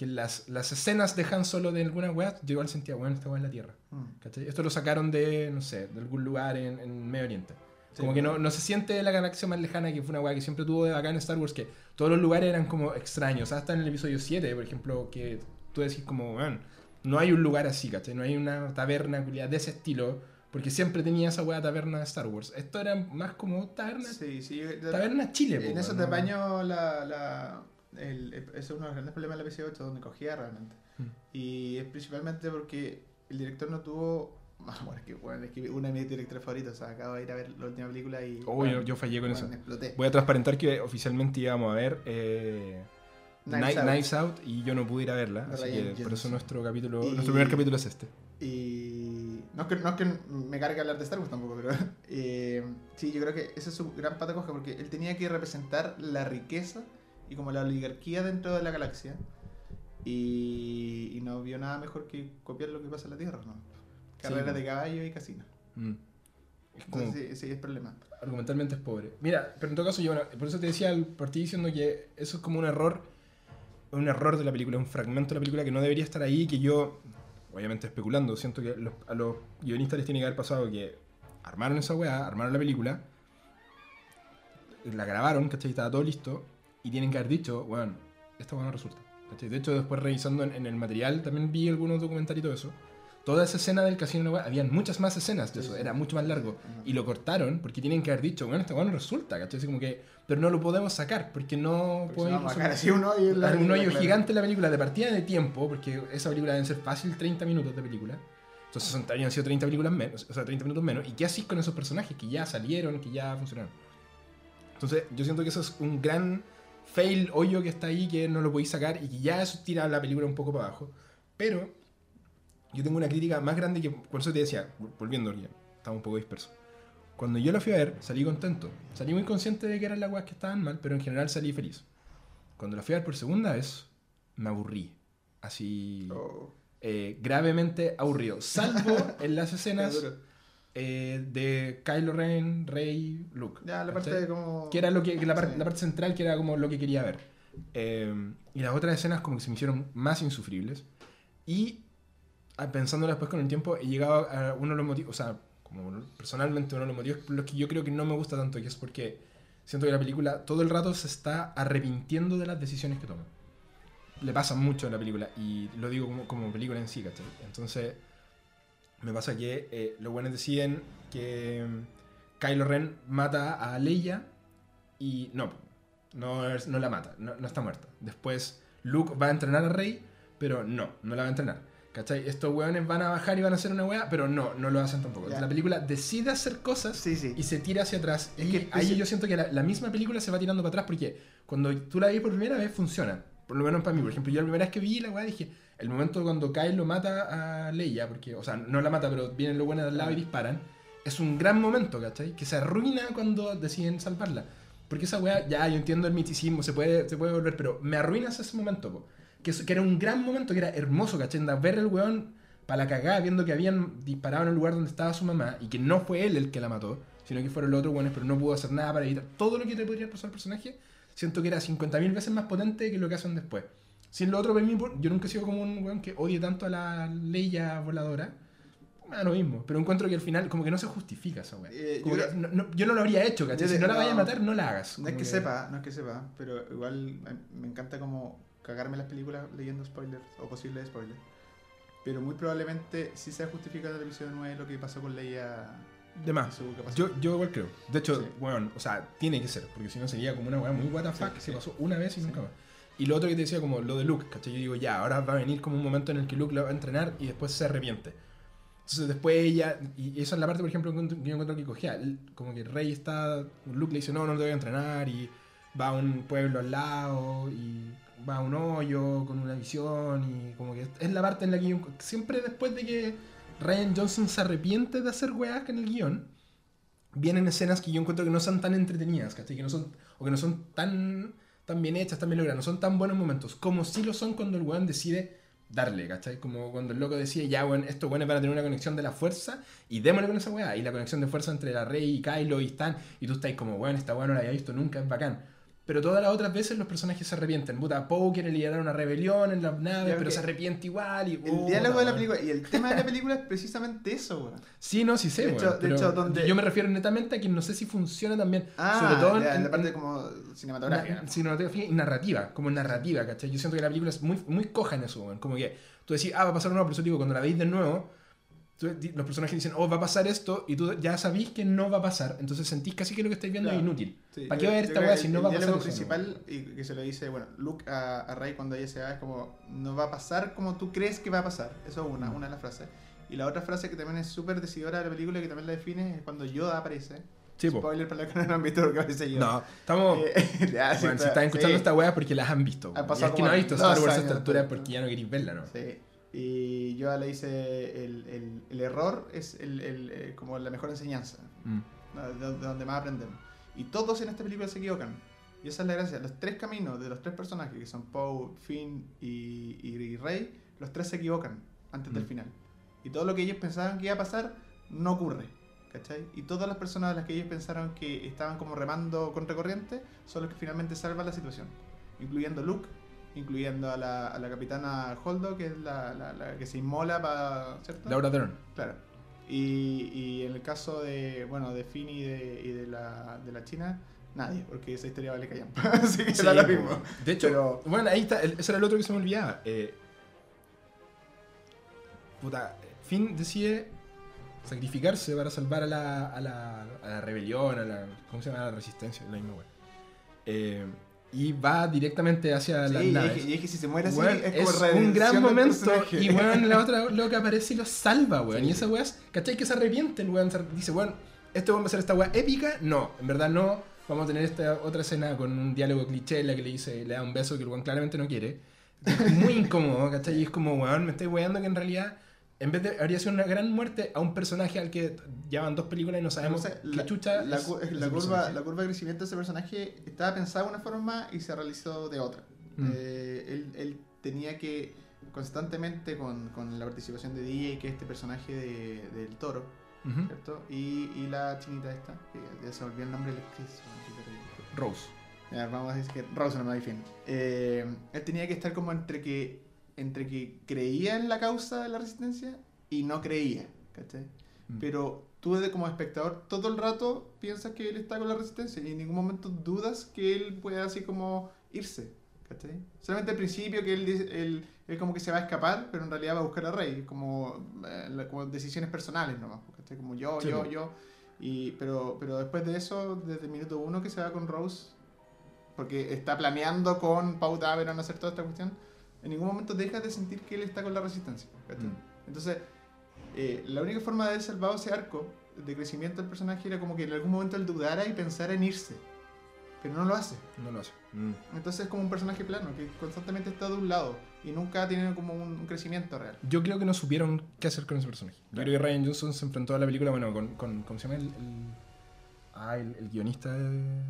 Que las, las escenas de Han Solo de alguna weá, yo igual sentía, weón, esta weá es la tierra. Mm. Esto lo sacaron de, no sé, de algún lugar en, en Medio Oriente. Sí, Como que no, bueno. no se siente la galaxia más lejana, que fue una weá que siempre tuvo acá en Star Wars, que todos los lugares eran como extraños. Hasta en el episodio 7, por ejemplo, que tú decís como, no hay un lugar así, ¿cachai? No hay una taberna de ese estilo, porque siempre tenía esa weá taberna de Star Wars. Esto era más como taberna, Sí, sí. taberna Chile, po, en eso weón, te ¿no? apaño la, la, el, ese es uno de los grandes problemas de la PC8, donde cogía realmente. Mm. Y es principalmente porque el director no tuvo... Bueno, es que, bueno, es que una de mis directores favoritos, o sea, acabo de ir a ver la última película y... Oh, bueno, yo, yo fallé con bueno, eso. exploté. Voy a transparentar que oficialmente íbamos a ver eh, Knives Out. Knives Out y yo no pude ir a verla. Así que por eso nuestro capítulo, Y- nuestro primer capítulo es este. Y no es, que, no es que me cargue hablar de Star Wars tampoco, pero eh, sí, yo creo que ese es su gran pata coja porque él tenía que representar la riqueza y como la oligarquía dentro de la galaxia y, y no vio nada mejor que copiar lo que pasa en la Tierra, ¿no? Carreras de caballo y casino. Mm. Es como, Entonces sí, sí, es problema. argumentalmente es pobre. Mira, pero en todo caso, yo, bueno, por eso te decía al partir diciendo que eso es como un error, un error de la película, un fragmento de la película que no debería estar ahí, que yo, obviamente especulando, siento que los- a los guionistas les tiene que haber pasado que armaron esa weá, armaron la película, la grabaron, ¿cachai? Estaba todo listo, y tienen que haber dicho, bueno, esta weá no resulta. De hecho, después revisando en, en el material, también vi algunos documentarios de eso. Toda esa escena del casino, habían muchas más escenas de eso, era mucho más largo. Y lo cortaron porque tienen que haber dicho, bueno, esta weá no resulta, ¿cachai? Así como que, pero no lo podemos sacar porque no Porque si podemos no, sacar así un hoyo la un hoyo gigante en la película de partida de tiempo, porque esa película deben ser fácil 30 minutos de película. Entonces son, habrían sido 30 películas menos, o sea, 30 minutos menos. ¿Y qué haces con esos personajes que ya salieron, que ya funcionaron? Entonces, yo siento que eso es un gran fail hoyo que está ahí, que no lo podéis sacar y que ya eso tira la película un poco para abajo. Pero yo tengo una crítica más grande que, por eso te decía, volviendo, ya, estaba un poco disperso. Cuando yo la fui a ver, salí contento. Salí muy consciente de que eran las weas que estaban mal, pero en general salí feliz. Cuando la fui a ver por segunda vez, me aburrí. Así, Oh, eh, gravemente aburrido. Salvo en las escenas. Eh, de Kylo Ren, Rey, Luke. Ya, la parte como... que era lo que, que la, par- Sí. la parte central que era como lo que quería ver. Eh, y las otras escenas como que se me hicieron más insufribles. Y ah, pensándolo después con el tiempo, he llegado a uno de los motivos, o sea, como personalmente uno de los motivos por los que yo creo que no me gusta tanto, que es porque siento que la película todo el rato se está arrepintiendo de las decisiones que toma. Le pasa mucho en la película, y lo digo como, como película en sí, ¿cachai? Entonces, me pasa que eh, los buenos deciden que mm, Kylo Ren mata a Leia y no, no, no la mata, no, no está muerta. Después Luke va a entrenar a Rey, pero no, no la va a entrenar. ¿Cachai? Estos weones van a bajar y van a hacer una weá, pero no, no lo hacen tampoco. La película decide hacer cosas Sí, sí. y se tira hacia atrás. Es y que ahí yo siento que la, la misma película se va tirando para atrás porque cuando tú la ves por primera vez funciona. Por lo menos para mí. Por ejemplo, yo la primera vez que vi la weá dije, el momento cuando Kyle lo mata a Leia, porque, o sea, no la mata, pero vienen los buenos al lado y disparan, es un gran momento, ¿cachai? Que se arruina cuando deciden salvarla. Porque esa weá, ya yo entiendo el miticismo, se puede, se puede volver, pero me arruinas ese momento, po. Que, que era un gran momento, que era hermoso, ¿cachai? Andar Ver el weón para la cagada, viendo que habían disparado en el lugar donde estaba su mamá y que no fue él el que la mató, sino que fueron los otros weones, pero no pudo hacer nada para evitar todo lo que te podría pasar al personaje. Siento que era 50.000 veces más potente que lo que hacen después. Sin lo otro, yo nunca he sido como un weón que odie tanto a la Leia voladora. Me da lo mismo, pero encuentro que al final como que no se justifica esa weá. Eh, yo no, no- yo no lo habría hecho, ¿cachai? Si no la vayas a matar, no la hagas. No es que sepa, no es que sepa, pero igual me encanta como cagarme las películas leyendo spoilers o posibles spoilers. Pero muy probablemente sí se justifica en el episodio 9 lo que pasó con Leia De más. Yo, yo igual creo. De hecho, Sí. bueno, o sea, tiene que ser, porque si no sería como una weá muy what the fuck, que se pasó una vez y nunca más. Y lo otro que te decía, como lo de Luke, ¿cachai? Yo digo, ya, ahora va a venir como un momento en el que Luke lo va a entrenar y después se arrepiente. Entonces después ella, y esa es la parte, por ejemplo, que yo encuentro que cogía, como que Rey está, Luke le dice, no, no te voy a entrenar, y va a un pueblo al lado, y va a un hoyo con una visión, y como que es la parte en la que yo, siempre después de que Ryan Johnson se arrepiente de hacer weas en el guion, vienen escenas que yo encuentro que no son tan entretenidas, ¿cachai? Que no son, o que no son tan, tan bien hechas, tan bien logradas, no son tan buenos momentos, como sí lo son cuando el weón decide darle, ¿cachai? Como cuando el loco decide, ya, weón, estos weones van a tener una conexión de la fuerza, y démosle con esa weá, y la conexión de fuerza entre la Rey y Kylo y Stan, y tú estás como, weón, esta weá no la había visto nunca, es bacán. Pero todas las otras veces los personajes se arrepienten. Puta, Poe quiere liderar una rebelión en las naves, pero se arrepiente igual. Y, El puta, diálogo de la película y el tema de la película es precisamente eso, weón. Sí, no, sí sé, De hecho- de pero hecho, donde- Yo me refiero netamente a que no sé si funciona también. Ah, sobre todo en, ya, en la parte en- como cinematográfica. na- cinematografía y narrativa, como narrativa, ¿cachai? Yo siento que la película es muy, muy coja en eso, weón. Como que tú decís, ah, va a pasar nuevo, por eso digo, cuando la veis de nuevo, los personajes dicen, oh, va a pasar esto, y tú ya sabís que no va a pasar, entonces sentís casi que lo que estáis viendo Claro. es inútil. Sí, ¿Para qué va a ver esta weá si el- no va a el pasar diálogo eso, principal y que se lo dice, bueno, Luke a, a Rey cuando ella se va es como, no va a pasar como tú crees que va a pasar. Eso es una, Mm. una de las frases. Y la otra frase que también es súper decidora de la película y que también la define es cuando Yoda aparece. Sí, po. Spoiler para los que no lo han visto lo que aparece Yoda. No, estamos... Eh, ya, sí, bueno, si está- están escuchando sí. esta weá es porque las han visto. Han. Y es que como no ha visto Star Wars a esta altura porque ya no queréis verla, ¿no? Sí. Y Yoda le dice, el, el, el error es el, el, eh, como la mejor enseñanza. Mm. de, de donde más aprendemos. Y todos en esta película se equivocan. Y esa es la gracia. Los tres caminos de los tres personajes, que son Poe, Finn y, y, y Rey, los tres se equivocan antes del Mm. final. Y todo lo que ellos pensaban que iba a pasar, no ocurre. ¿Cachai? Y todas las personas a las que ellos pensaron que estaban como remando contra corriente son los que finalmente salvan la situación. Incluyendo Luke, incluyendo a la, a la capitana Holdo, que es la, la- la que se inmola para... ¿Cierto? Laura Dern. Claro. Y, y en el caso de, bueno, de Finn y de, y de, la, de la China, nadie, porque esa historia vale callan. Así que Sí, lo po. mismo. De hecho, Pero- bueno, ahí está, ese era el otro que se me olvidaba. Eh, puta, Finn decide sacrificarse para salvar a la, a la, a la rebelión, a la, ¿cómo se llama? A la resistencia, la misma wea. Eh, y va directamente hacia Sí, las y, es naves. que, y es que si se muere así, Weón, es es, como un redención gran momento y weón, la otra loca aparece y lo salva, weón. Sí. Y esa weá, es- ¿cachai? Que se arrepiente el weón. Dice, weón, ¿esto va a ser esta weá épica? No, en verdad no. Vamos a tener esta otra escena con un diálogo cliché en la que le dice, le da un beso que el weón claramente no quiere. Es muy incómodo, ¿cachai? Y es como, weón, me estoy weando que en realidad, en vez de habría sido una gran muerte a un personaje al que llevan dos películas y no sabemos Entonces, qué la, chucha la es curva, personaje. la curva de crecimiento de ese personaje estaba pensada de una forma y se realizó de otra. Mm. Eh, él, él tenía que constantemente con, con la participación de DJ, que es este personaje de- del toro. ¿cierto? Y, y la chinita esta, que ya se me olvidó el nombre de la actriz. Rose. Ya, vamos a decir que Rosa no fin. Eh, él tenía que estar como entre que entre que creía en la causa de la resistencia y no creía, ¿cachai? Mm. Pero tú de- como espectador todo el rato piensas que él está con la resistencia y en ningún momento dudas que él pueda así como irse, ¿cachai? Solamente al principio que él, él, él como que se va a escapar, pero en realidad va a buscar a Rey, como, eh, como decisiones personales nomás, ¿cachai? Como yo, Sí, yo, yo. Y, pero, pero después de eso, desde el minuto uno que se va con Rose, porque está planeando con Pau Dameron hacer toda esta cuestión, en ningún momento dejas de sentir que él está con la resistencia. Mm. Entonces, eh, la única forma de haber salvado ese arco de crecimiento del personaje era como que en algún momento él dudara y pensara en irse. Pero no lo hace. No lo hace. Mm. Entonces es como un personaje plano, que constantemente está de un lado y nunca tiene como un, un crecimiento real. Yo creo que no supieron qué hacer con ese personaje. Yo Claro. creo que Ryan Johnson se enfrentó a la película, bueno, con, con ¿cómo se llama? El, el- ah, el, el guionista de...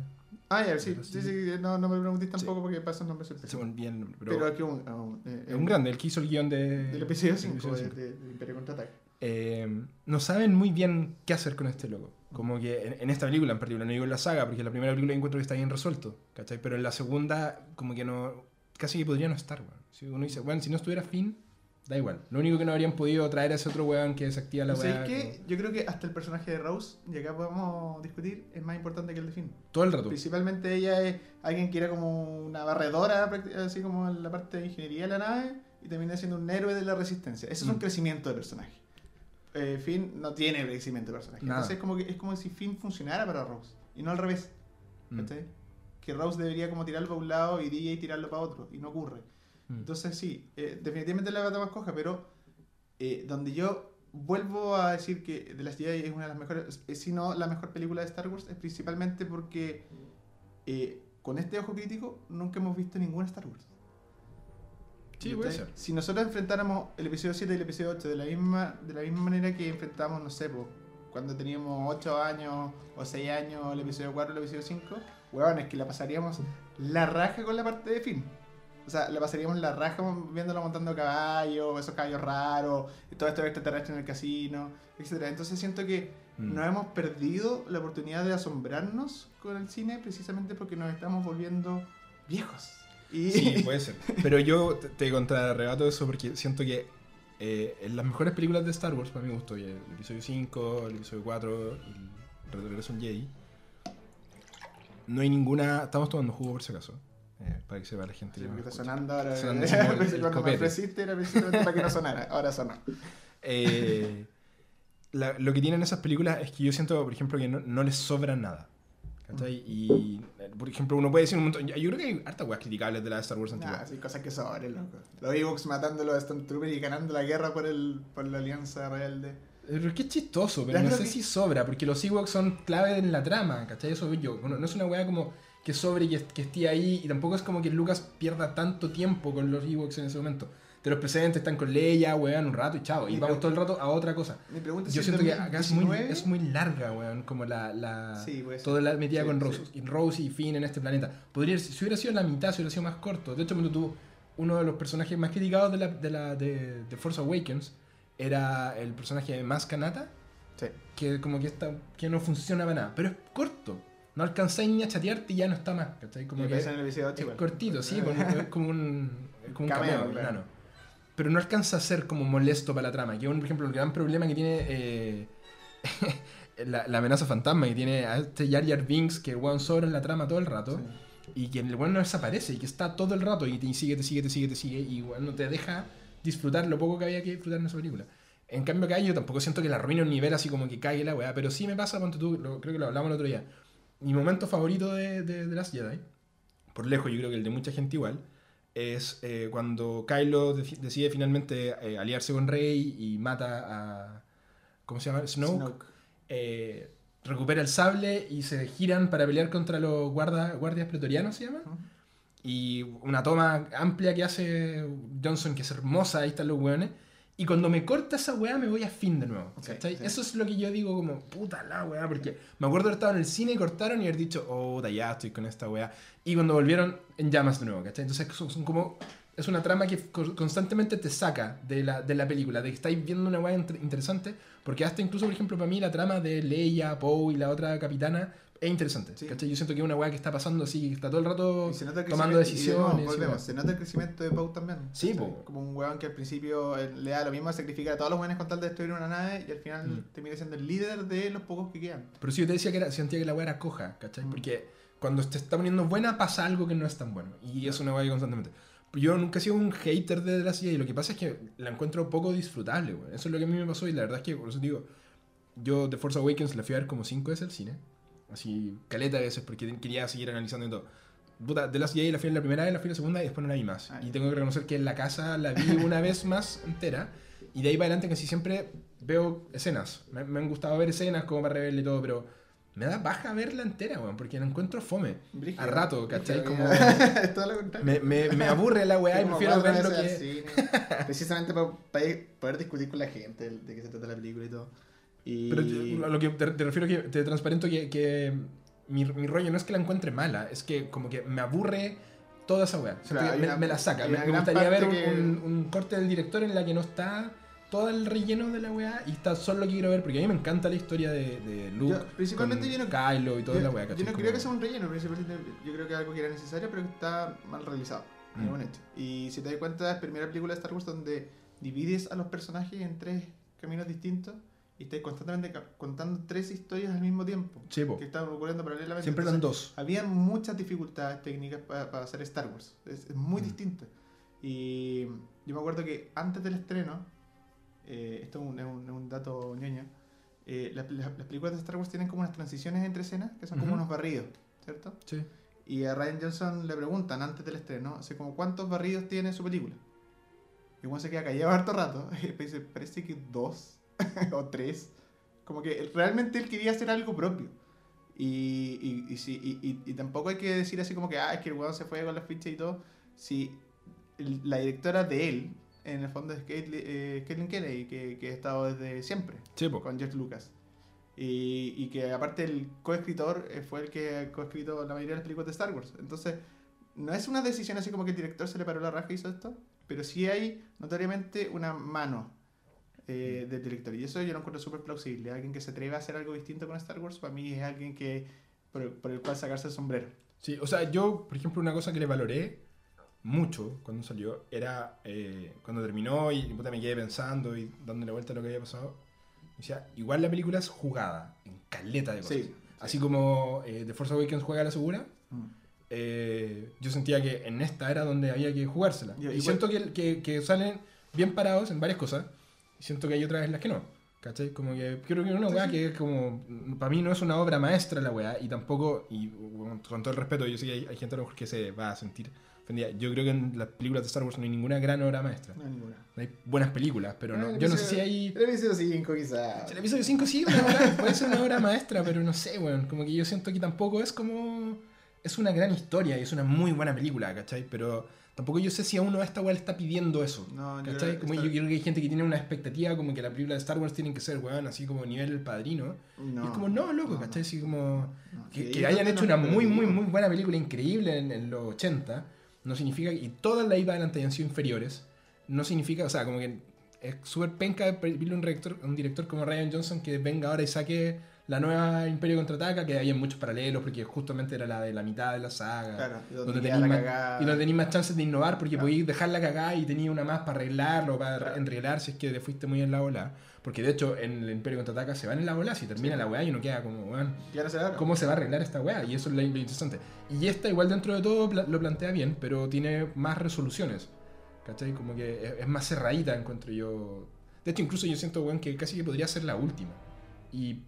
Ah, ya, sí, sí, sí. sí, no, no me preguntéis Sí. tampoco porque Se pésimo. me olvida el nombre, pero, Pero aquí un, un, eh, un grande, el que hizo el guion de... Del episodio del 5 episodio de, de- Imperio Contraataque. Eh, no saben muy bien qué hacer con este loco. Como que en, en esta película en particular, no digo en la saga, porque la primera película encuentro que está bien resuelto, ¿cachai? Pero en la segunda, como que no. casi que podría no estar, weón. Si uno dice, bueno, si no estuviera Finn, da igual. Lo único que no habrían podido traer a ese otro weón que desactiva la ¿Sabes weá. qué? como- Yo creo que hasta el personaje de Rose, y acá podemos discutir, es más importante que el de Finn. Todo el rato. Principalmente ella es alguien que era como una barredora, así como en la parte de ingeniería de la nave, y termina siendo un héroe de la resistencia. Ese es un Mm. crecimiento de personaje. Eh, Finn no tiene crecimiento de personaje. Nada. Entonces es como, que, es como si Finn funcionara para Rose, y no al revés. Mm. Que Rose debería como tirarlo para un lado y DJ tirarlo para otro, y no ocurre. Mm. Entonces sí, eh, definitivamente la pata más coja, pero eh, donde yo vuelvo a decir que The Last Jedi es una de las mejores, eh, si no la mejor película de Star Wars, es principalmente porque eh, con este ojo crítico nunca hemos visto ninguna Star Wars. Sí, puede ser. Si nosotros enfrentáramos el episodio 7 y el episodio 8 de la misma, de la misma manera que enfrentamos, no sé, po, cuando teníamos 8 años o 6 años, el episodio 4 o el episodio 5, weón, es que la pasaríamos la raja con la parte de fin. O sea, la pasaríamos la raja viéndolo montando caballos, esos caballos raros, y todo esto extraterrestre en el casino, etc. Entonces siento que Mm. nos hemos perdido la oportunidad de asombrarnos con el cine precisamente porque nos estamos volviendo viejos. Y Sí, puede ser. Pero yo te, contrarrebato eso porque siento que eh, en las mejores películas de Star Wars, para mi gusto, el episodio 5, el episodio 4, el Regreso en Jedi, no hay ninguna. Estamos tomando jugo por si acaso, eh, para que sepa la gente. Sí, que porque está sonando ahora. Sonando como el- el Cuando me ofreciste era precisamente para que no sonara. Ahora sonó. Eh, la- lo que tienen esas películas es que yo siento, por ejemplo, que no, no les sobra nada. ¿cachai? Y, eh, por ejemplo, uno puede decir un montón. Yo creo que hay hartas weas criticables de la de Star Wars antigua. Nah, sí, cosas que sobren, loco. Los Ewoks matando a los Stormtroopers y ganando la guerra por, el, por la alianza rebelde. Pero es que es chistoso, pero no sé que- si sobra, porque los Ewoks son clave en la trama, ¿cachai? Eso yo. No, no es una wea como que sobre y que, que esté ahí, y tampoco es como que Lucas pierda tanto tiempo con los Ewoks en ese momento. De los presentes están con Leia, weón, un rato y chao. Y vamos todo el rato a otra cosa. Mi pregunta Yo si en siento que acá es muy, 2019 es muy larga, weón, como la, la Sí, puede ser. toda la metida Sí, con sí. Rose, y Rose y Finn en este planeta. Podría, si hubiera sido la mitad, si hubiera sido más corto. De hecho, cuando tú, uno de los personajes más criticados de, la, de, la, de, de Force Awakens era el personaje de Maz Kanata, Sí. que como que, está, que no funciona para nada. Pero es corto. No alcanzáis ni a chatearte y ya no está más, ¿cachai? Como Y que aparece en el episodio es 8 igual. cortito, sí, como, es como un, como un Cameo, cameo, claro. Pero no alcanza a ser como molesto para la trama. Que es, un, por ejemplo, el gran problema que tiene eh, la, la amenaza fantasma, que tiene a este Jar Jar Binks, que el sobra en la trama todo el rato, Sí. y que el weón no desaparece, y que está todo el rato, y te sigue, te sigue, te sigue, te sigue, y weón no te deja disfrutar lo poco que había que disfrutar en esa película. En cambio acá yo tampoco siento que la arruine un nivel así como que cague la weá, pero sí me pasa, ponte tú, lo- creo que lo hablamos el otro día, mi momento favorito de, de, de Last Jedi, por lejos yo creo que el de mucha gente igual, es eh, cuando Kylo deci- decide finalmente eh, aliarse con Rey y mata a... ¿Cómo se llama? Snoke. Snoke. Eh, recupera el sable y se giran para pelear contra los guarda- guardias pretorianos, ¿se llama? Y una toma amplia que hace Johnson, que es hermosa, ahí están los weones. Y cuando me corta esa weá, me voy a fin de nuevo. ¿cachai? sí. Eso es lo que yo digo como, puta la weá, porque me acuerdo haber estado en el cine y cortaron y haber dicho, oh, da ya estoy con esta weá. Y cuando volvieron, en llamas de nuevo, ¿cachai? Entonces son, son como, es una trama que co- constantemente te saca de la, de la película, de que estáis viendo una weá inter- interesante, porque hasta incluso, por ejemplo, para mí la trama de Leia, Poe y la otra capitana es interesante. Sí. ¿cachai? Yo siento que es una weá que está pasando así, que está todo el rato tomando de decisiones. y volvemos, se nota el crecimiento de Pau también. Sí. Como un weón que al principio eh, le da lo mismo, sacrifica a todos los weones con tal de destruir una nave y al final Mm. termina siendo el líder de los pocos que quedan. Pero si yo te decía que era, sentía que la weá era coja, ¿cachai? Mm. Porque cuando te está poniendo buena pasa algo que no es tan bueno. Y es una weá que constantemente. Yo nunca he sido un hater de la silla y lo que pasa es que la encuentro poco disfrutable, weón. Eso es lo que a mí me pasó y la verdad es que, por eso digo, yo The Force Awakens la fui a ver como cinco veces al cine. Así, caleta de veces, porque quería seguir analizando y todo. puta, The Last Jedi la fui en la primera vez, la fui en la segunda y después no la vi más. Ah, y tengo que reconocer que en la casa la vi una vez más entera. Y de ahí para adelante casi siempre veo escenas. Me, me han gustado ver escenas como para reverla y todo, pero me da baja verla entera, weón, porque la encuentro fome. Brígido. A rato, ¿cachai? Como-. Me, me, me aburre la weá y prefiero ver lo que... cine, precisamente para, para poder discutir con la gente de qué se trata la película y todo. Y... Pero yo- a lo que te, te refiero que te transparento que, que mi, mi rollo no es que la encuentre mala, es que como que me aburre toda esa weá. Claro, que hay me, una- me la saca. Me, me gustaría ver que- un- un corte del director en la que no está todo el relleno de la weá y está solo lo que quiero ver, porque a mí me encanta la historia de, de Luke, Yo- principalmente con yo no- Kylo y toda yo, la weá. yo no Como- creo que sea un relleno, principalmente yo creo que es algo que era necesario, pero que está mal realizado. Mm. Y si te das cuenta, es la primera película de Star Wars donde divides a los personajes en tres caminos distintos y estás constantemente contando tres historias al mismo tiempo. Sí. Que están ocurriendo paralelamente. Siempre eran dos. Había muchas dificultades técnicas para hacer Star Wars. Es, es muy Mm. distinto. Y yo me acuerdo que antes del estreno, eh, esto es un, dato ñoño, eh, las, las- las películas de Star Wars tienen como unas transiciones entre escenas que son como unos barridos, ¿cierto? Sí. Y a Ryan Johnson le preguntan antes del estreno, así como, ¿cuántos barridos tiene su película? Y uno se queda callado harto rato. Y dice, parece que dos o tres. Como que realmente él quería hacer algo propio. Y, y, y, y, tampoco hay que decir así como que, ah, es que el weón se fue con las fichas y todo. Si la directora de él, en el fondo es Caitlin, eh, Kennedy, que, que ha estado desde siempre Sí, con George Lucas. Y, y que aparte el coescritor eh, fue el que coescrito la mayoría de las películas de Star Wars. Entonces, no es una decisión así como que el director se le paró la raja y hizo esto, pero sí hay notoriamente una mano eh, del director. Y eso yo lo encuentro súper plausible. Alguien que se atreve a hacer algo distinto con Star Wars, para mí es alguien que por, por el cual sacarse el sombrero. Sí, o sea, yo, por ejemplo, una cosa que le valoré mucho cuando salió era eh, cuando terminó y puta, me quedé pensando y dándole vuelta a lo que había pasado. Decía, igual la película es jugada en caleta de cosas. Sí. Así como eh, The Force Awakens juega a la segura, Mm. eh, yo sentía que en esta era donde había que jugársela. Y- Y, igual- siento que, que, que salen bien parados en varias cosas. Y siento que hay otras en las que no. ¿Cachai? Como que creo que una weá que es como. Para mí no es una obra maestra la weá. Y tampoco. Y con, con todo el respeto, yo sé que hay, hay gente a lo mejor que se va a sentir ofendida. Yo creo que en las películas de Star Wars no hay ninguna gran obra maestra. No hay ninguna. No hay buenas películas, pero no, yo no sé si hay. El episodio 5 quizás. El episodio 5 sí, una obra- puede ser una obra maestra, pero no sé, weón. Como que yo siento que tampoco es como. Es una gran historia y es una muy buena película, ¿cachai? Pero tampoco yo sé si a uno a esta weá le está pidiendo eso. No, yo ¿Cachai? creo- Como yo creo que hay gente que tiene una expectativa como que la película de Star Wars tienen que ser, weón, así como nivel el padrino. No, y es como, no, loco, no, ¿cachai? Así como. Que, hayan hecho una muy, muy, muy buena película increíble en, en los 80 no significa. Y todas las iba adelante hayan sido inferiores. No significa, o sea, como que es súper penca pedirle un director, un director como Ryan Johnson que venga ahora y saque la nueva Imperio Contraataca, que hay muchos paralelos, porque justamente era la de la mitad de la saga. Claro, donde más, y donde tenéis más chances de innovar porque Claro. podéis dejarla cagada y tenéis una más para arreglarlo, para Claro. enreglar si es que te fuiste muy en la bola. Porque de hecho en el Imperio Contraataca se van en la bola, si termina Sí. la weá y uno queda como, weón, cómo se va a arreglar esta weá. Y eso es lo, interesante. Y esta igual dentro de todo lo plantea bien, pero tiene más resoluciones. ¿Cachai? Como que es, es más cerradita, encuentro yo. De hecho, incluso yo siento, weón, que casi que podría ser la última. Y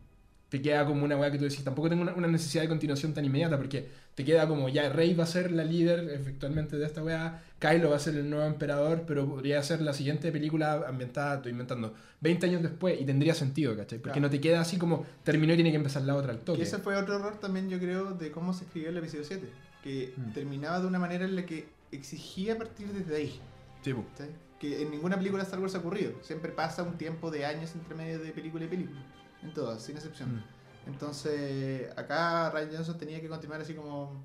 te queda como una weá que tú decís, tampoco tengo una, una necesidad de continuación tan inmediata, porque te queda como ya Rey va a ser la líder efectualmente de esta weá, Kylo va a ser el nuevo emperador, pero podría ser la siguiente película ambientada, estoy inventando, 20 años después, y tendría sentido, ¿cachai? Porque Claro. no te queda así como terminó y tiene que empezar la otra al toque. Que ese fue otro error también, yo creo, de cómo se escribió el episodio 7. Que Mm. terminaba de una manera en la que exigía partir desde ahí. Sí. Que en ninguna película de Star Wars ha ocurrido. Siempre pasa un tiempo de años entre medio de película y película. En todas, sin excepción. Mm. Entonces, acá Ryan Johnson tenía que continuar así como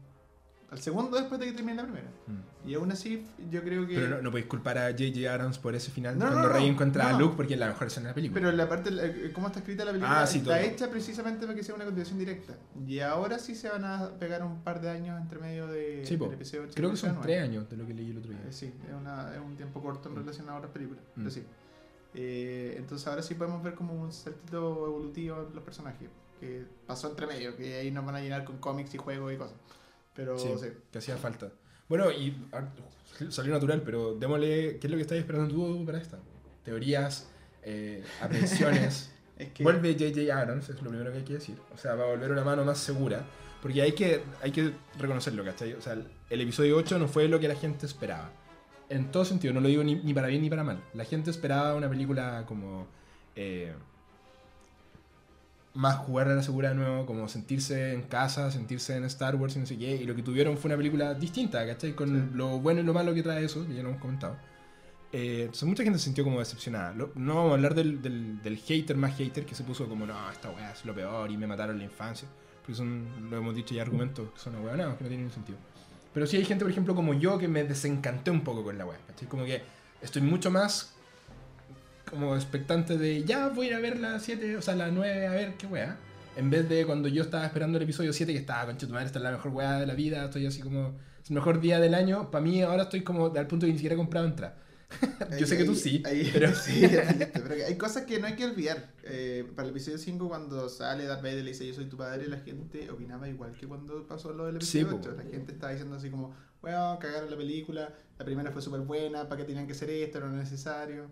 al segundo después de que termine la primera. Mm. Y aún así, yo creo que. Pero no, no podéis culpar a J.J. Abrams por ese final No, cuando no, Rey encuentra a. Luke porque es la mejor escena de la película. Pero la parte, cómo está escrita la película, Ah, sí, está todo. hecha precisamente para que sea una continuación directa. Y ahora sí se van a pegar un par de años entre medio de, Sí, del episodio 8 y Creo que son episodio tres 9. años de lo que leí el otro día. Eh, sí, es, una- es un tiempo corto en Mm. relación a otras películas. Mm. Pero sí. Eh, entonces ahora sí podemos ver como un saltito evolutivo en los personajes. Que pasó entre medio, que ahí nos van a llenar con cómics y juegos y cosas. Pero Sí, sí. que hacía falta. Bueno, y ah, salió natural, pero démosle, ¿qué es lo que estáis esperando tú para esta? Teorías, eh, aprehensiones. Es que Vuelve J.J. Abrams, es lo primero que hay que decir. O sea, va a volver una mano más segura. Porque hay que, hay que reconocerlo, ¿cachai? O sea, el, el episodio 8 no fue lo que la gente esperaba. En todo sentido, no lo digo ni, ni para bien ni para mal. La gente esperaba una película como... eh, más jugar a la segura de nuevo, como sentirse en casa, sentirse en Star Wars y no sé qué. Y lo que tuvieron fue una película distinta, ¿cachai? Con Sí. lo bueno y lo malo que trae eso, que ya lo hemos comentado. Eh, entonces mucha gente se sintió como decepcionada. Lo- no vamos a hablar del, del, del hater más hater que se puso como, no, esta weá es lo peor y me mataron la infancia. Porque son, lo hemos dicho ya, argumentos que son ahueonados, que no tienen ningún sentido. Pero sí hay gente, por ejemplo, como yo, que me desencanté un poco con la weá, ¿cachai? Como que estoy mucho más como expectante de ya voy a ir a ver la 7, o sea, la 9, a ver qué weá. En vez de cuando yo estaba esperando el episodio 7, que estaba, concha tu madre, esta es la mejor weá de la vida, estoy así como, es el mejor día del año. Para mí ahora estoy como al punto de ni siquiera he comprado entrada. yo sé que tú sí, ahí- pero... sí, pero hay cosas que no hay que olvidar. Eh, para el episodio 5, cuando sale Darth Vader y le dice yo soy tu padre, la gente opinaba igual que cuando pasó lo del Sí, episodio po. 8. La gente estaba diciendo así como, bueno, cagaron la película, la primera fue súper buena, ¿para qué tenían que hacer esto? No era necesario.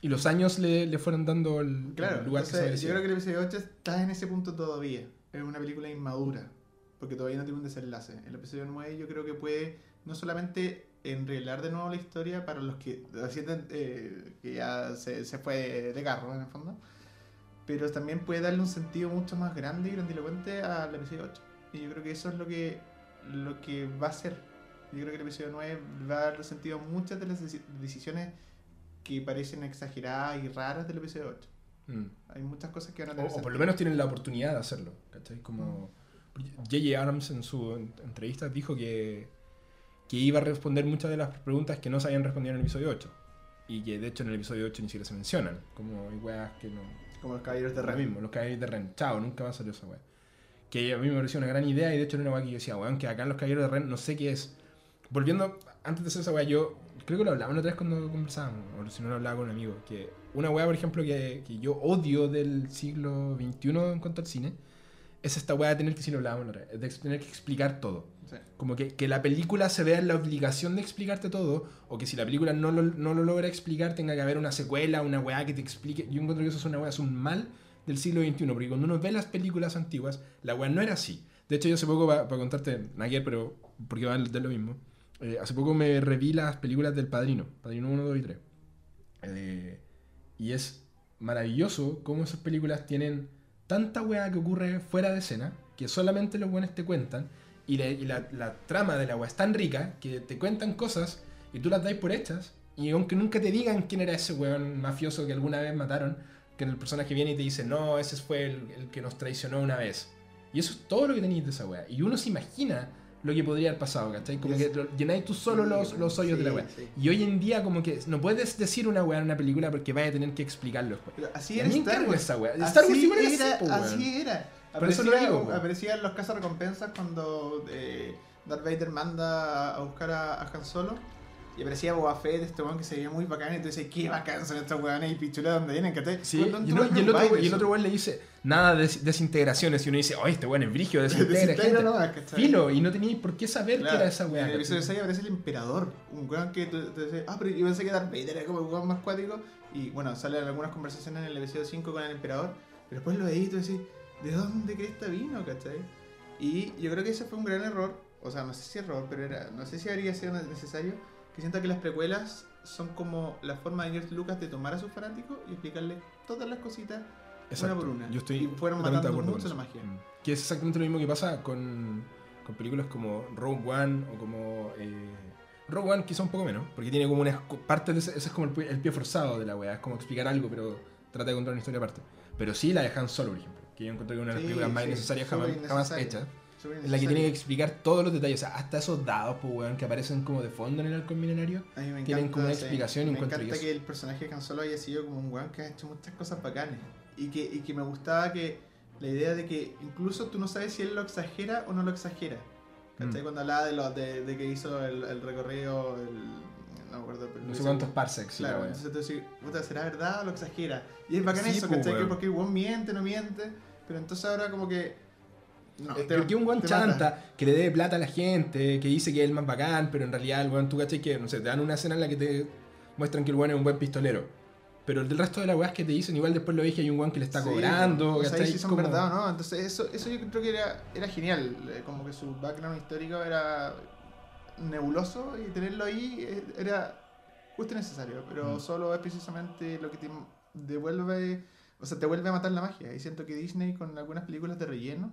Y los años le, le fueron dando el, Claro, el lugar que se entonces, yo creo que el episodio 8 está en ese punto todavía. Es una película inmadura, porque todavía no tiene un desenlace. El episodio 9 yo creo que puede no solamente enreglar de nuevo la historia para los que sienten eh, que ya se, se fue de carro en el fondo, pero también puede darle un sentido mucho más grande y grandilocuente al episodio 8. Y yo creo que eso es lo que, lo que va a ser. Yo creo que el episodio 9 va a darle sentido a muchas de las deci- decisiones que parecen exageradas y raras del episodio 8. Mm. Hay muchas cosas que van a O, tener o por lo sentido. menos tienen la oportunidad de hacerlo. ¿cachai? Como J.J. Abrams en su en- entrevista dijo que, que iba a responder muchas de las preguntas que no se habían respondido en el episodio 8. Y que de hecho en el episodio 8 ni siquiera se mencionan. Como hay weas que no. Como los caballeros de Ren. mismo, los caballeros de Ren. Chao, nunca va a salir esa wea. Que a mí me pareció una gran idea y de hecho era una wea que yo decía, weón, que acá en los caballeros de Ren no sé qué es. Volviendo, antes de hacer esa wea, yo creo que lo hablaba una otra vez cuando conversábamos, o si no lo hablaba con un amigo, que una wea, por ejemplo, que, que yo odio del siglo XXI en cuanto al cine, es esta wea de tener que, si lo hablábamos de tener que explicar todo. Sí. Como que, que la película se vea en la obligación de explicarte todo, o que si la película no lo, no lo logra explicar, tenga que haber una secuela, una weá que te explique. Yo encuentro que eso es una weá, es un mal del siglo XXI, porque cuando uno ve las películas antiguas, la weá no era así. De hecho, yo hace poco, para contarte, ayer, pero porque va de lo mismo, eh, hace poco me reví las películas del Padrino, Padrino 1, 2 y 3. Eh, y es maravilloso cómo esas películas tienen tanta weá que ocurre fuera de escena, que solamente los buenos te cuentan, y, la, y la- la trama de la weá es tan rica que te cuentan cosas y tú las dais por hechas, y aunque nunca te digan quién era ese weón mafioso que alguna vez mataron, que el personaje viene y te dice, no, ese fue el, el que nos traicionó una vez. Y eso es todo lo que tenéis de esa weá. Y uno se imagina lo que podría haber pasado, ¿cachai? Como que llenáis tú solo Sí, los, los hoyos de la sí, weá. sí. Y hoy en día como que no puedes decir una weá en una película porque vaya a tener que explicarlo después. Pero así era Star Wars. esa weá. Así Star Wars era era, así, po, era. Por eso lo Aparecía, digo, po. aparecían los casos recompensas cuando eh, Darth Vader manda a buscar a, a Han Solo. Y aparecía Boba Fett, este weón que se veía muy bacán. Y tú dices, qué bacán son estos weones y pichula donde vienen, ¿cachai? Sí, y, no- no y el otro, y el otro weón le dice, nada de des- desintegraciones. Y uno dice, oye, este weón es brigio, desintegra Desintegra gente. ¿cachai? Filo, y no teníais por qué saber Claro, que era esa weá. En el episodio ¿cachai? 6 aparece el emperador, un weón que tú, tú dices, ah, pero yo pensé que Darth Vader era como el weón más cuático. Y bueno, salen algunas conversaciones en el episodio 5 con el emperador, pero después lo veis y tú decís, ¿de dónde cresta vino, cachai? Y yo creo que ese fue un gran error, o sea, no sé si error, pero era, no sé si habría sido necesario, que sienta que las precuelas son como la forma de George Lucas de tomar a sus fanáticos y explicarles todas las cositas Exacto. una por una. Yo estoy y fueron matando mucho la magia. Mm. Que es exactamente lo mismo que pasa con, con películas como Rogue One o como... eh, Rogue One quizá un poco menos, porque tiene como una parte de ese, ese es como el, pie- el pie forzado de la weá, es como explicar algo, pero trata de contar una historia aparte. Pero sí la de Han Solo, por ejemplo, que yo encontré que es una de las Sí, películas más sí, innecesarias jamás, jamás hechas, en la que tiene que explicar todos los detalles, o sea, hasta esos dados, pues weón, que aparecen como de fondo en el halcón milenario. A mí me tienen encanta, como una sí. explicación y Me encuentro encanta que que el personaje de Han Solo haya sido como un weón que ha hecho muchas cosas bacanes. Y que, y que me gustaba que la idea de que incluso tú no sabes si él lo exagera o no lo exagera. ¿Cachai? Mm. Cuando hablaba de, lo, de, de que hizo el, el recorrido, el, me acuerdo, pero No sé cuántos parsecs. Claro, entonces tú decís, puta, ¿será verdad o lo exagera? Y es bacán Sí, eso, ¿cachai? Que weón. Porque el weón miente, no miente. Pero entonces ahora como que... No, Eh, te- porque un weón mata. chanta que le debe plata a la gente, que dice que es el más bacán, pero en realidad el weón, tú cachai que, no sé, te dan una escena en la que te muestran que el weón es un buen pistolero. Pero el del resto de las weas que te dicen, igual después lo que hay un weón que le está Sí, cobrando. o sea, ¿cachai? ahí sí son Como- verdad no. Entonces, eso, eso yo creo que era, era genial. eh, Como que su background histórico era nebuloso y tenerlo ahí eh, era justo y necesario. Pero Mm. solo es precisamente lo que te devuelve, o sea, te vuelve a matar la magia. Y siento que Disney con algunas películas de relleno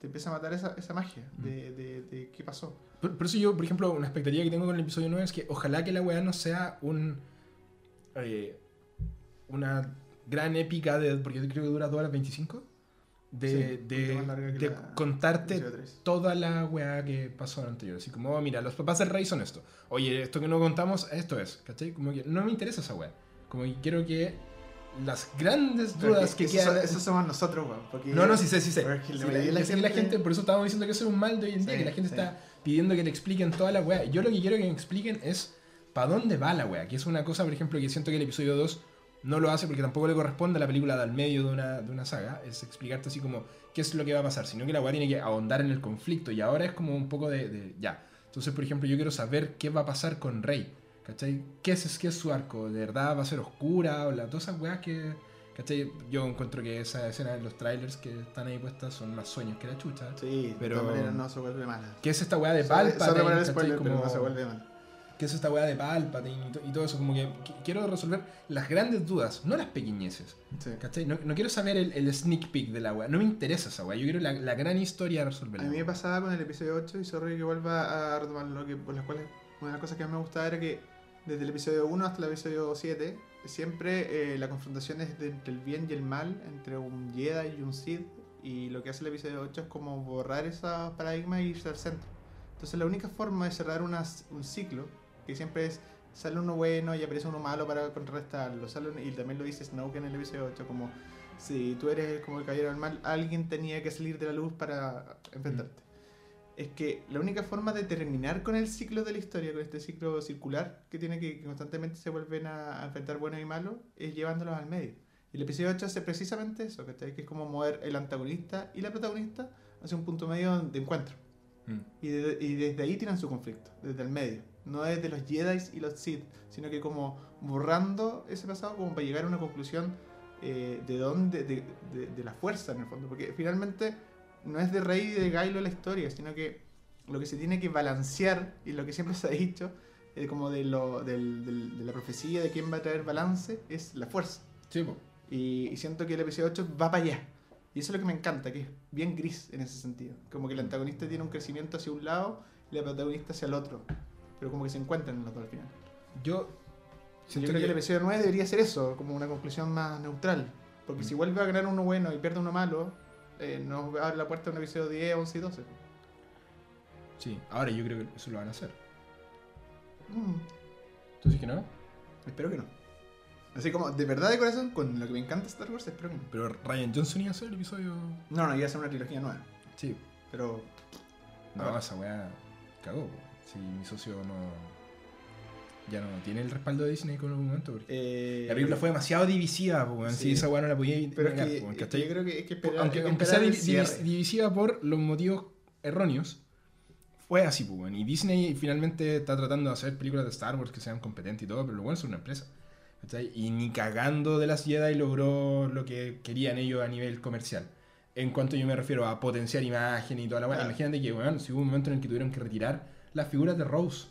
te empieza a matar esa, esa magia Mm. de, de, de qué pasó. Por, por eso yo, por ejemplo, una expectativa que tengo con el episodio 9 es que ojalá que la weá no sea un. eh, una gran épica de. Porque creo que dura 2 horas 25. De, Sí, de, que de la- contarte toda la weá que pasó en anterior. Así como, oh, mira, los papás del rey son esto. Oye, esto que no contamos, esto es. ¿Cachai? Como que no me interesa esa weá. Como que quiero que las grandes dudas es que, eso, quedan. eso somos nosotros, weón. porque- No, no, sí sé, sí sé. La Sí, la la, gente, la gente- gente, por eso estábamos diciendo que eso es un mal de hoy en día, Sí, que la gente sí. está pidiendo que le expliquen toda la weá. Yo lo que quiero que me expliquen es para dónde va la weá, que es una cosa, por ejemplo, que siento que el episodio 2 no lo hace porque tampoco le corresponde a la película de al medio de una, de una saga, es explicarte así como qué es lo que va a pasar, sino que la weá tiene que ahondar en el conflicto y ahora es como un poco de, de- ya. Entonces, por ejemplo, yo quiero saber qué va a pasar con Rey, ¿cachai? ¿Qué es, qué es su arco? ¿De verdad va a ser oscura? O la, todas esas weas que... ¿Cachai? Yo encuentro que esa escena de los trailers que están ahí puestas son más sueños que la chucha. Sí, Pero- de todas maneras no se vuelve mala. ¿Qué es esta weá de Palpatine? no se vuelve mala. ¿Qué es esta weá de Palpatine y, y todo eso? Como que qu- quiero resolver las grandes dudas, no las pequeñeces. Sí. ¿Cachai? No, no quiero saber el, el sneak peek de la weá. No me interesa esa weá. Yo quiero la, la gran historia a resolver. A mí me pasaba con el episodio 8 y sorry que vuelva a retomar lo que por las cuales una de las cosas que me gustaba era que desde el episodio 1 hasta el episodio 7 siempre eh, la confrontación es de- entre el bien y el mal, entre un Jedi y un Sith y lo que hace el episodio 8 es como borrar esos paradigmas y irse al centro. Entonces la única forma de cerrar una- un ciclo, que siempre es sale uno bueno y aparece uno malo para contrarrestarlo, sale uno- y también lo dice Snoke en el episodio 8 como si tú eres como el caballero del mal, alguien tenía que salir de la luz para enfrentarte. Es que la única forma de terminar con el ciclo de la historia, con este ciclo circular que tiene que, que constantemente se vuelven a, a enfrentar buenos y malos, es llevándolos al medio. Y el episodio 8 hace precisamente eso, que es como mover el antagonista y la protagonista hacia un punto medio de encuentro. Mm. Y, de- y desde ahí tiran su conflicto, desde el medio. No desde los Jedi y los Sith, sino que como borrando ese pasado como para llegar a una conclusión eh, de dónde, de, de- de la fuerza en el fondo. Porque finalmente no es de Rey y de Kylo la historia, sino que lo que se tiene que balancear y lo que siempre se ha dicho, eh, como de, lo, del- de la profecía de quién va a traer balance, es la fuerza. Sí. Y, y siento que el episodio 8 va para allá. Y eso es lo que me encanta, que es bien gris en ese sentido. Como que el antagonista tiene un crecimiento hacia un lado y la protagonista hacia el otro. Pero como que se encuentran en los dos al final. Yo Yo creo que... que, el episodio 9 debería ser eso, como una conclusión más neutral. Porque Mm. si vuelve a ganar uno bueno y pierde uno malo, eh, nos abre la puerta a un episodio 10, 11 y 12. Sí, ahora yo creo que eso lo van a hacer. Mm, ¿Tú dices que no? espero que no. Así como, de verdad de corazón, con lo que me encanta Star Wars, espero que no. Pero Ryan Johnson iba a hacer el episodio. No, no, iba a ser una trilogía nueva. Sí. Pero No, esa weá cagó. Si mi socio no. Ya no tiene el respaldo de Disney con el momento. Porque eh, la película fue demasiado divisiva, weón. sí. Si esa weá no la podía Pero que, yo creo que es que esperar, aunque, que aunque sea divisiva por los motivos erróneos, fue así, pues, weón. Y Disney finalmente está tratando de hacer películas de Star Wars que sean competentes y todo, pero lo bueno es una empresa. ¿Cachai? Y ni cagando de las Jedi logró lo que querían ellos a nivel comercial. En cuanto yo me refiero a potenciar imagen y toda la weá, Claro. imagínate que, weón, si hubo un momento en el que tuvieron que retirar las figuras de Rose.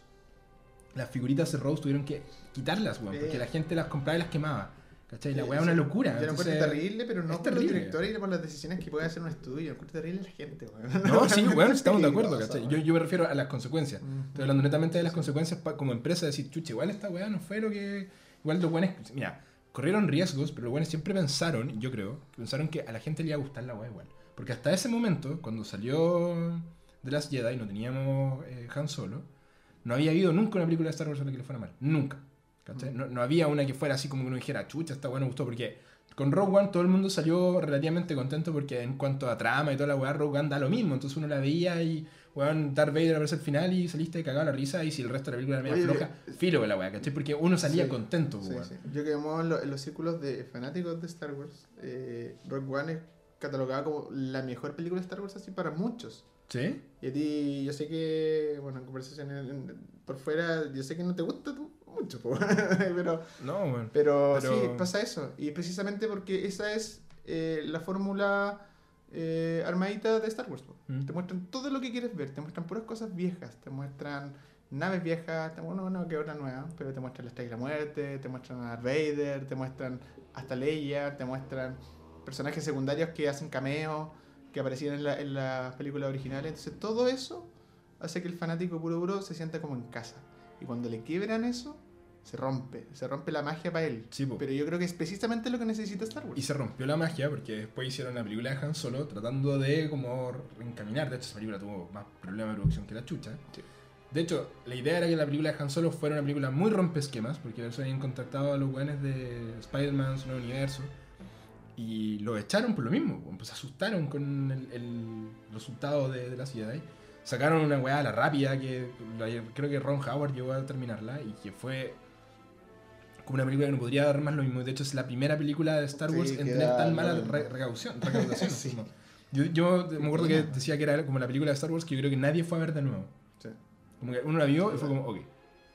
Las figuritas de Rose tuvieron que quitarlas, weón, Sí. porque la gente las compraba y las quemaba. ¿Cachai? La weá es una locura. Yo lo encuentro terrible, pero no los terrible. directores y por las decisiones que puede hacer un estudio. Lo encuentro terrible la gente, weón. No, sí, bueno, estamos de acuerdo, ¿cachai? Yo, weón. yo me refiero a las consecuencias. Estoy hablando netamente de las consecuencias como empresa, de decir, chuche, igual esta weá no fue lo que... Igual los buenos, mira, corrieron riesgos, pero los buenos siempre pensaron, yo creo, que pensaron que a la gente le iba a gustar la weá igual. Porque hasta ese momento, cuando salió The Last Jedi, no teníamos eh, Han Solo, no había habido nunca una película de Star Wars a la que le fuera mal. Nunca. Mm. No, no había una que fuera así como que uno dijera, chucha, esta weá no gustó, porque con Rogue One todo el mundo salió relativamente contento porque en cuanto a trama y toda la weá, Rogue One da lo mismo. Entonces uno la veía y, weón, Darth Vader aparece al final y saliste cagado a la risa y si el resto de la película era media Oye, floja, filo de la weá, ¿cachai? Porque uno salía Sí, contento, Sí, weón. sí. Yo que en, lo- en los círculos de fanáticos de Star Wars, eh, Rogue One es catalogada como la mejor película de Star Wars así para muchos. ¿Sí? Y a ti, yo sé que, bueno, en conversaciones por fuera, yo sé que no te gusta tú mucho, pero, No, bueno. pero, Pero- sí, pasa eso. Y precisamente porque esa es eh, la fórmula eh, armadita de Star Wars. Mm. Te muestran todo lo que quieres ver, te muestran puras cosas viejas, te muestran naves viejas, te, bueno, no, que otra nueva, pero te muestran la Estrella de la Muerte, te muestran a Vader, te muestran hasta Leia, te muestran personajes secundarios que hacen cameos, que aparecían en, la, en las películas originales. Entonces todo eso hace que el fanático puro puro se sienta como en casa. Y cuando le quiebran eso, se rompe, se rompe la magia para él. Sí. Pero yo creo que es precisamente lo que necesita Star Wars. Y se rompió la magia porque después hicieron la película de Han Solo tratando de como reencaminar. De hecho, esa película tuvo más problemas de producción que la chucha. Sí. De hecho, la idea era que la película de Han Solo fuera una película muy rompesquemas porque se habían contactado a los weones de Spider-Man, su nuevo universo. Y lo echaron por lo mismo. Pues se asustaron con el, el resultado de, de la Jedi. Sacaron una weá a la rápida que creo que Ron Howard llegó a terminarla y que fue como una película que no podría dar más lo mismo. De hecho, es la primera película de Star Sí, Wars en que tener tan mala re- recaudación. recaudación Sí. yo, yo me acuerdo que decía que era como la película de Star Wars que yo creo que nadie fue a ver de nuevo. Sí, Como que uno la vio y fue como, ok.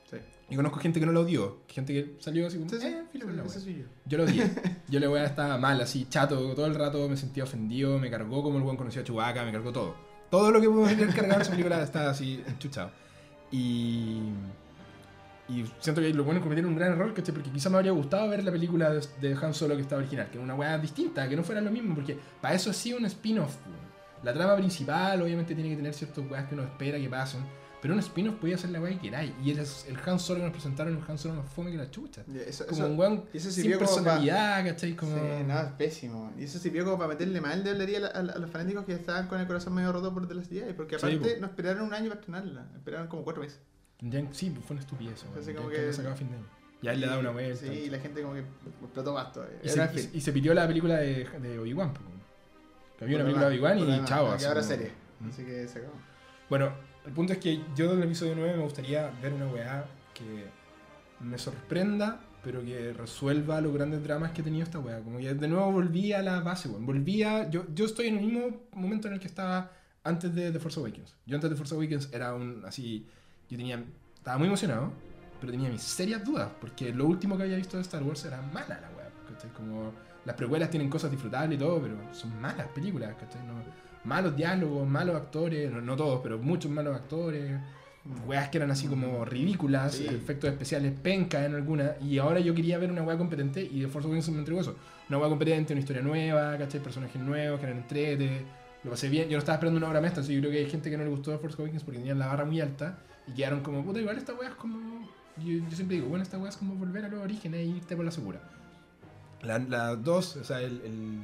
sí. Y conozco gente que no la odió, gente que salió así como, Sí, sí, eh, filo soy yo. Yo lo odié. Yo la weá estaba mal, así, chato, todo el rato me sentía ofendido, me cargó como el buen conocido a Chewbacca, me cargó todo. Todo lo que cargado en esa película estaba así enchuchado. Y. Y siento que los buenos cometieron un gran error, ¿cachai? Porque quizá me habría gustado ver la película de, de Han Solo que estaba original, que era una weá distinta, que no fuera lo mismo, porque para eso sí un spin-off. La trama principal, obviamente, tiene que tener ciertos weas que uno espera que pasen, pero un spin-off podía ser la weá que queráis. Y el, el Han Solo que nos presentaron, un Han Solo más fome que la chucha. Eso, Como eso- un weón sin personalidad, ¿cachai? Como... Sí, no, es pésimo. Y eso sirvió como para meterle mal de hablaría a, a los fanáticos que estaban con el corazón medio roto por The Last Jedi. Porque Sí, aparte po. no esperaron un año para estrenarla. Esperaron como cuatro meses. Ya- sí, pues fue una estupidez. Ya como que sacaba fin de año. Ya él le da una vuelta. Sí, y la gente como que explotó más todavía. Y, Era se, y- y se pidió la película de, de Obi-Wan. pues. Que había una película de Obi-Wan y chao. Que ahora serie. ¿Mm? Así que se acabó. Bueno, el punto es que yo del episodio 9 me gustaría ver una weá que me sorprenda, pero que resuelva los grandes dramas que ha tenido esta weá. Como que de nuevo volví a la base, weón. Volví a. Yo, yo estoy en el mismo momento en el que estaba antes de The Force Awakens. Yo antes de The Force Awakens era un. así. Yo tenía. Estaba muy emocionado, pero tenía mis serias dudas, porque lo último que había visto de Star Wars era mala la weá. Como. Las precuelas tienen cosas disfrutables y todo, pero son malas películas. No, malos diálogos, malos actores, no, no todos, pero muchos malos actores, weas que eran así como ridículas, Sí. efectos especiales penca en algunas, y ahora yo quería ver una wea competente y The Force Awakens me entregó eso. Una wea competente, una historia nueva, ¿cachai? Personajes nuevos, que eran entrete, lo pasé bien. Yo no estaba esperando una obra maestra, así yo creo que hay gente que no le gustó The Force Awakens porque tenían la barra muy alta y quedaron como, puta, igual esta wea es como. Yo, yo siempre digo, bueno, esta wea es como volver a los orígenes e irte por la segura. La, la 2, o sea, el, el,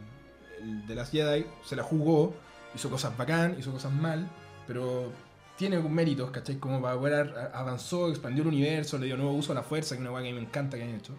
el de las Jedi se la jugó, hizo cosas bacán, hizo cosas mal, pero tiene méritos, ¿cachai? Como para poder avanzó, expandió el universo, le dio nuevo uso a la fuerza, que es una weá que me encanta que hayan hecho.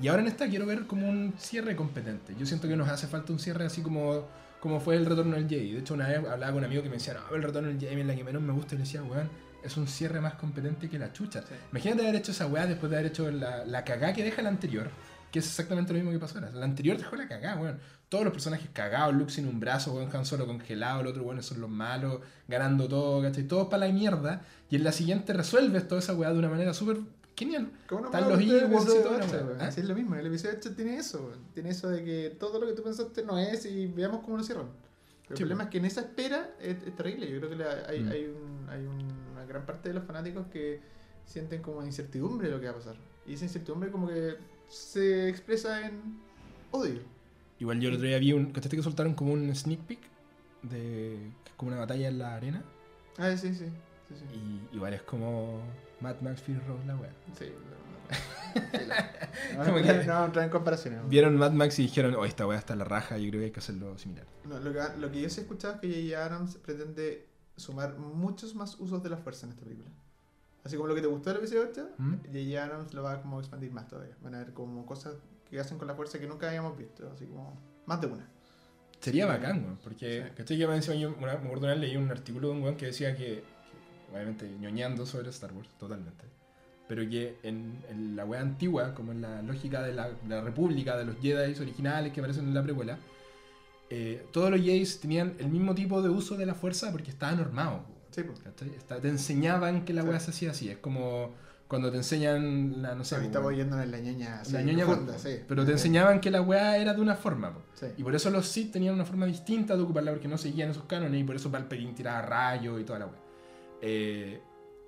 Y ahora en esta quiero ver como un cierre competente. Yo siento que nos hace falta un cierre así como, como fue el retorno del Jedi. De hecho, una vez hablaba con un amigo que me decía, no, el retorno del Jedi es la que menos me gusta. Y le decía, weón, es un cierre más competente que la chucha. Sí. Imagínate haber hecho esa weá después de haber hecho la, la cagá que deja la anterior, que es exactamente lo mismo que pasó ahora. La anterior dejó la cagá, weón. Todos los personajes cagados, Luke sin un brazo, weón, Han Solo congelado, el otro weón son los malos, ganando todo, ¿cachai? Todo para la mierda. Y en la siguiente resuelves toda esa weá de una manera súper genial. ¿Cómo no Están los Ewoks y weá? weón? ¿Ah? Sí, es lo mismo. El episodio 8 tiene eso. Tiene eso de que todo lo que tú pensaste no es y veamos cómo lo cierran. Pero Sí, el problema es que en esa espera es, es terrible. Yo creo que la- hay, Mm. hay, un- hay una gran parte de los fanáticos que sienten como incertidumbre de lo que va a pasar. Y esa incertidumbre como que se expresa en odio. Igual yo el otro día vi un. ¿Cachaste que soltaron como un sneak peek? De. como una batalla en la arena. Ah, sí, sí. sí, sí. Y igual es como. Mad Max Fury Road la weá. Sí, no, no, que- no, no entrar en comparaciones. Vieron Mad Max y dijeron, oh, esta weá está en la raja, yo creo que hay que hacerlo similar. No, lo, que, lo que yo sí he escuchado es que J.J. Abrams pretende sumar muchos más usos de la fuerza en esta película. Así como lo que te gustó del episodio 8, ¿Mm? J.J. Abrams lo va a como expandir más todavía. Van a ver como cosas que hacen con la fuerza que nunca habíamos visto. Así como más de una. Sería Sí. bacán, weón, porque, Sí. ¿cachai? Que me encima yo, una, me acuerdo una vez leí un artículo de un weón que decía que, que, obviamente, ñoñando sobre Star Wars, totalmente, pero que en, en la weá antigua, como en la lógica de la, la República, de los Jedi originales que aparecen en la precuela, eh, todos los Jedi tenían el mismo tipo de uso de la fuerza porque estaban armados. Sí, pues. te enseñaban que la Sí. weá se hacía así. Es como cuando te enseñan la, no sé, weón, yendo en la ñoña. la ñoña profunda, profunda, sí. Pero te Sí. enseñaban que la weá era de una forma. Sí. Y por eso los Sith tenían una forma distinta de ocuparla porque no seguían esos cánones y por eso Palpatine tiraba rayos y toda la weá. Eh,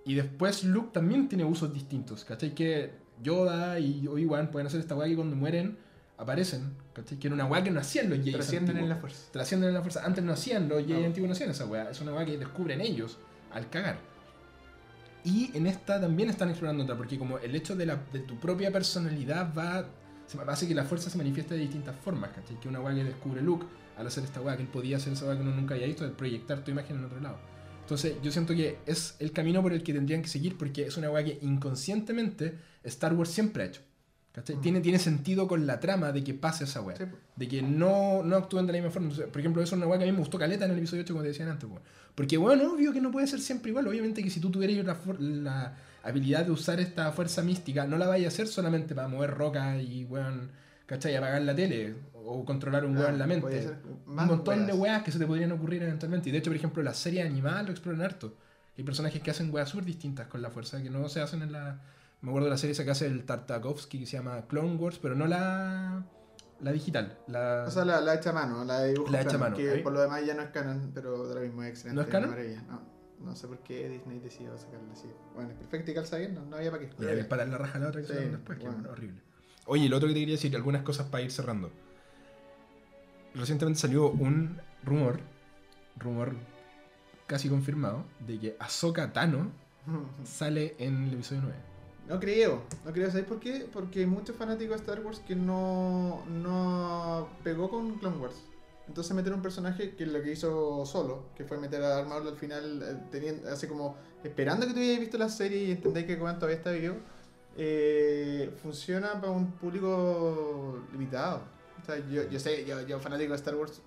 y después Luke también tiene usos distintos, ¿cachai? Que Yoda y Obi-Wan pueden hacer esta weá que cuando mueren aparecen, ¿cachai? Que era una weá que no hacían los Jedi Trascienden en la fuerza. Trascienden en la fuerza. Antes no hacían, los Jedi No. antiguos no hacían esa weá. Es una weá que descubren ellos al cagar. Y en esta también están explorando otra, porque como el hecho de, la, de tu propia personalidad va. se- hace que la fuerza se manifieste de distintas formas, ¿cachai? Que una weá que descubre Luke al hacer esta weá, que él podía hacer esa weá que uno nunca había visto, de proyectar tu imagen en otro lado. Entonces, yo siento que es el camino por el que tendrían que seguir, porque es una weá que inconscientemente Star Wars siempre ha hecho. ¿Cachai? Mm. Tiene, tiene sentido con la trama de que pase esa weá Sí, de que no, no actúen de la misma forma. Entonces, por ejemplo, eso es una weá que a mí me gustó caleta en el episodio 8, como te decían antes. Porque, bueno, obvio que no puede ser siempre igual. Obviamente que si tú tuvieras la, la habilidad de usar esta fuerza mística, no la vayas a hacer solamente para mover rocas y, weón, ¿cachai? Apagar la tele o controlar un Ah, weón en la mente. Un montón de weas. weas que se te podrían ocurrir eventualmente. Y de hecho, por ejemplo, la serie animada lo exploran harto. Hay personajes que hacen weas súper distintas con la fuerza que no se hacen en la. Me acuerdo de la serie esa que hace el Tartakovsky que se llama Clone Wars, pero no la. La digital. La... O sea, la, la hecha a mano, la de dibujo. La hecha mano, Que por lo demás ya no es canon, pero de lo mismo es excelente. ¿No es canon? maravilla. No, no sé por qué Disney decidió sacarla así. Bueno, es perfecto y calza bien, no, no había para qué. Le para la raja a la otra que Sí, después, que bueno. bueno, horrible. Oye, lo otro que te quería decir, algunas cosas para ir cerrando. Recientemente salió un rumor, rumor casi confirmado, de que Ahsoka Tano sale en el episodio 9. No creo, no creo. ¿Sabes por qué? Porque hay muchos fanáticos de Star Wars que no, no pegó con Clone Wars. Entonces meter un personaje que lo que hizo solo, que fue meter a Darth Maul al final, eh, teniendo, así como esperando que tú hayas visto la serie y entendáis que Coban todavía está vivo, eh, funciona para un público limitado. O sea, yo, yo sé, yo, yo fanático de Star Wars,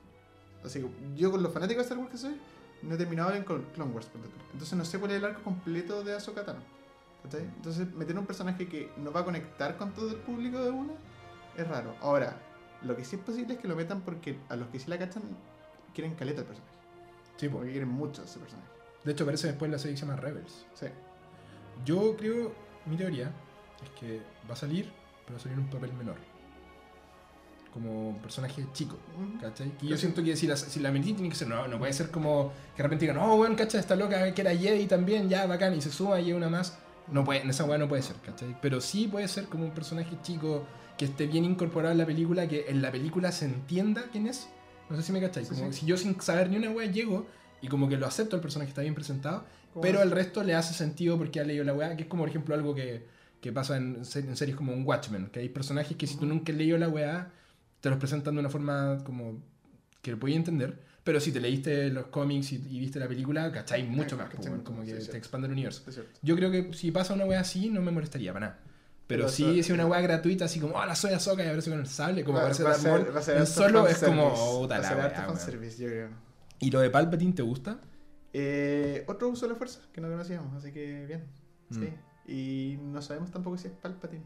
así que yo con los fanáticos de Star Wars que soy, no he terminado bien con Clone Wars. Entonces no sé cuál es el arco completo de Ahsoka Tano. ¿Cachai? Entonces meter un personaje que no va a conectar con todo el público de una es raro. Ahora, lo que sí es posible es que lo metan porque a los que sí la cachan quieren caleta el personaje. Sí, po. Porque quieren mucho ese personaje. De hecho, aparece después la serie que se llama Rebels. Sí. Yo creo, mi teoría, es que va a salir, pero va a salir en un papel menor. Como un personaje chico. ¿Cachai? Que yo siento que si la, si la tiene que ser, no, no puede ser como que de repente digan, oh, weón, ¿cachai? Esta loca que era Jedi también, ya, bacán, y se suma y es una más. No puede, en esa weá no puede ser, ¿cachai? Pero sí puede ser como un personaje chico que esté bien incorporado en la película, que en la película se entienda quién es. No sé si me cachai. Sí, Como sí. si yo sin saber ni una weá llego y como que lo acepto, el personaje está bien presentado, ¿Cómo pero al resto le hace sentido porque ha leído la weá, que es como por ejemplo algo que, que pasa en, ser- en series como un Watchmen, que hay personajes que si tú nunca has leído la weá, te los presentan de una forma como que lo podías entender, pero si te leíste los cómics y, y viste la película, cachai mucho Ah, más, cachai mucho como que sí, te expande el universo. Es. Yo creo que si pasa una weá así, no me molestaría para nada. Pero, Pero sí, si una weá gratuita, así como, hola, soy Ahsoka y aparece con el sable, como aparece Darth Maul, en solo es como, la yo creo. ¿Y lo de Palpatine te gusta? Eh, otro uso de la fuerza que no conocíamos, así que bien. Mm. Sí. Y no sabemos tampoco si es Palpatine.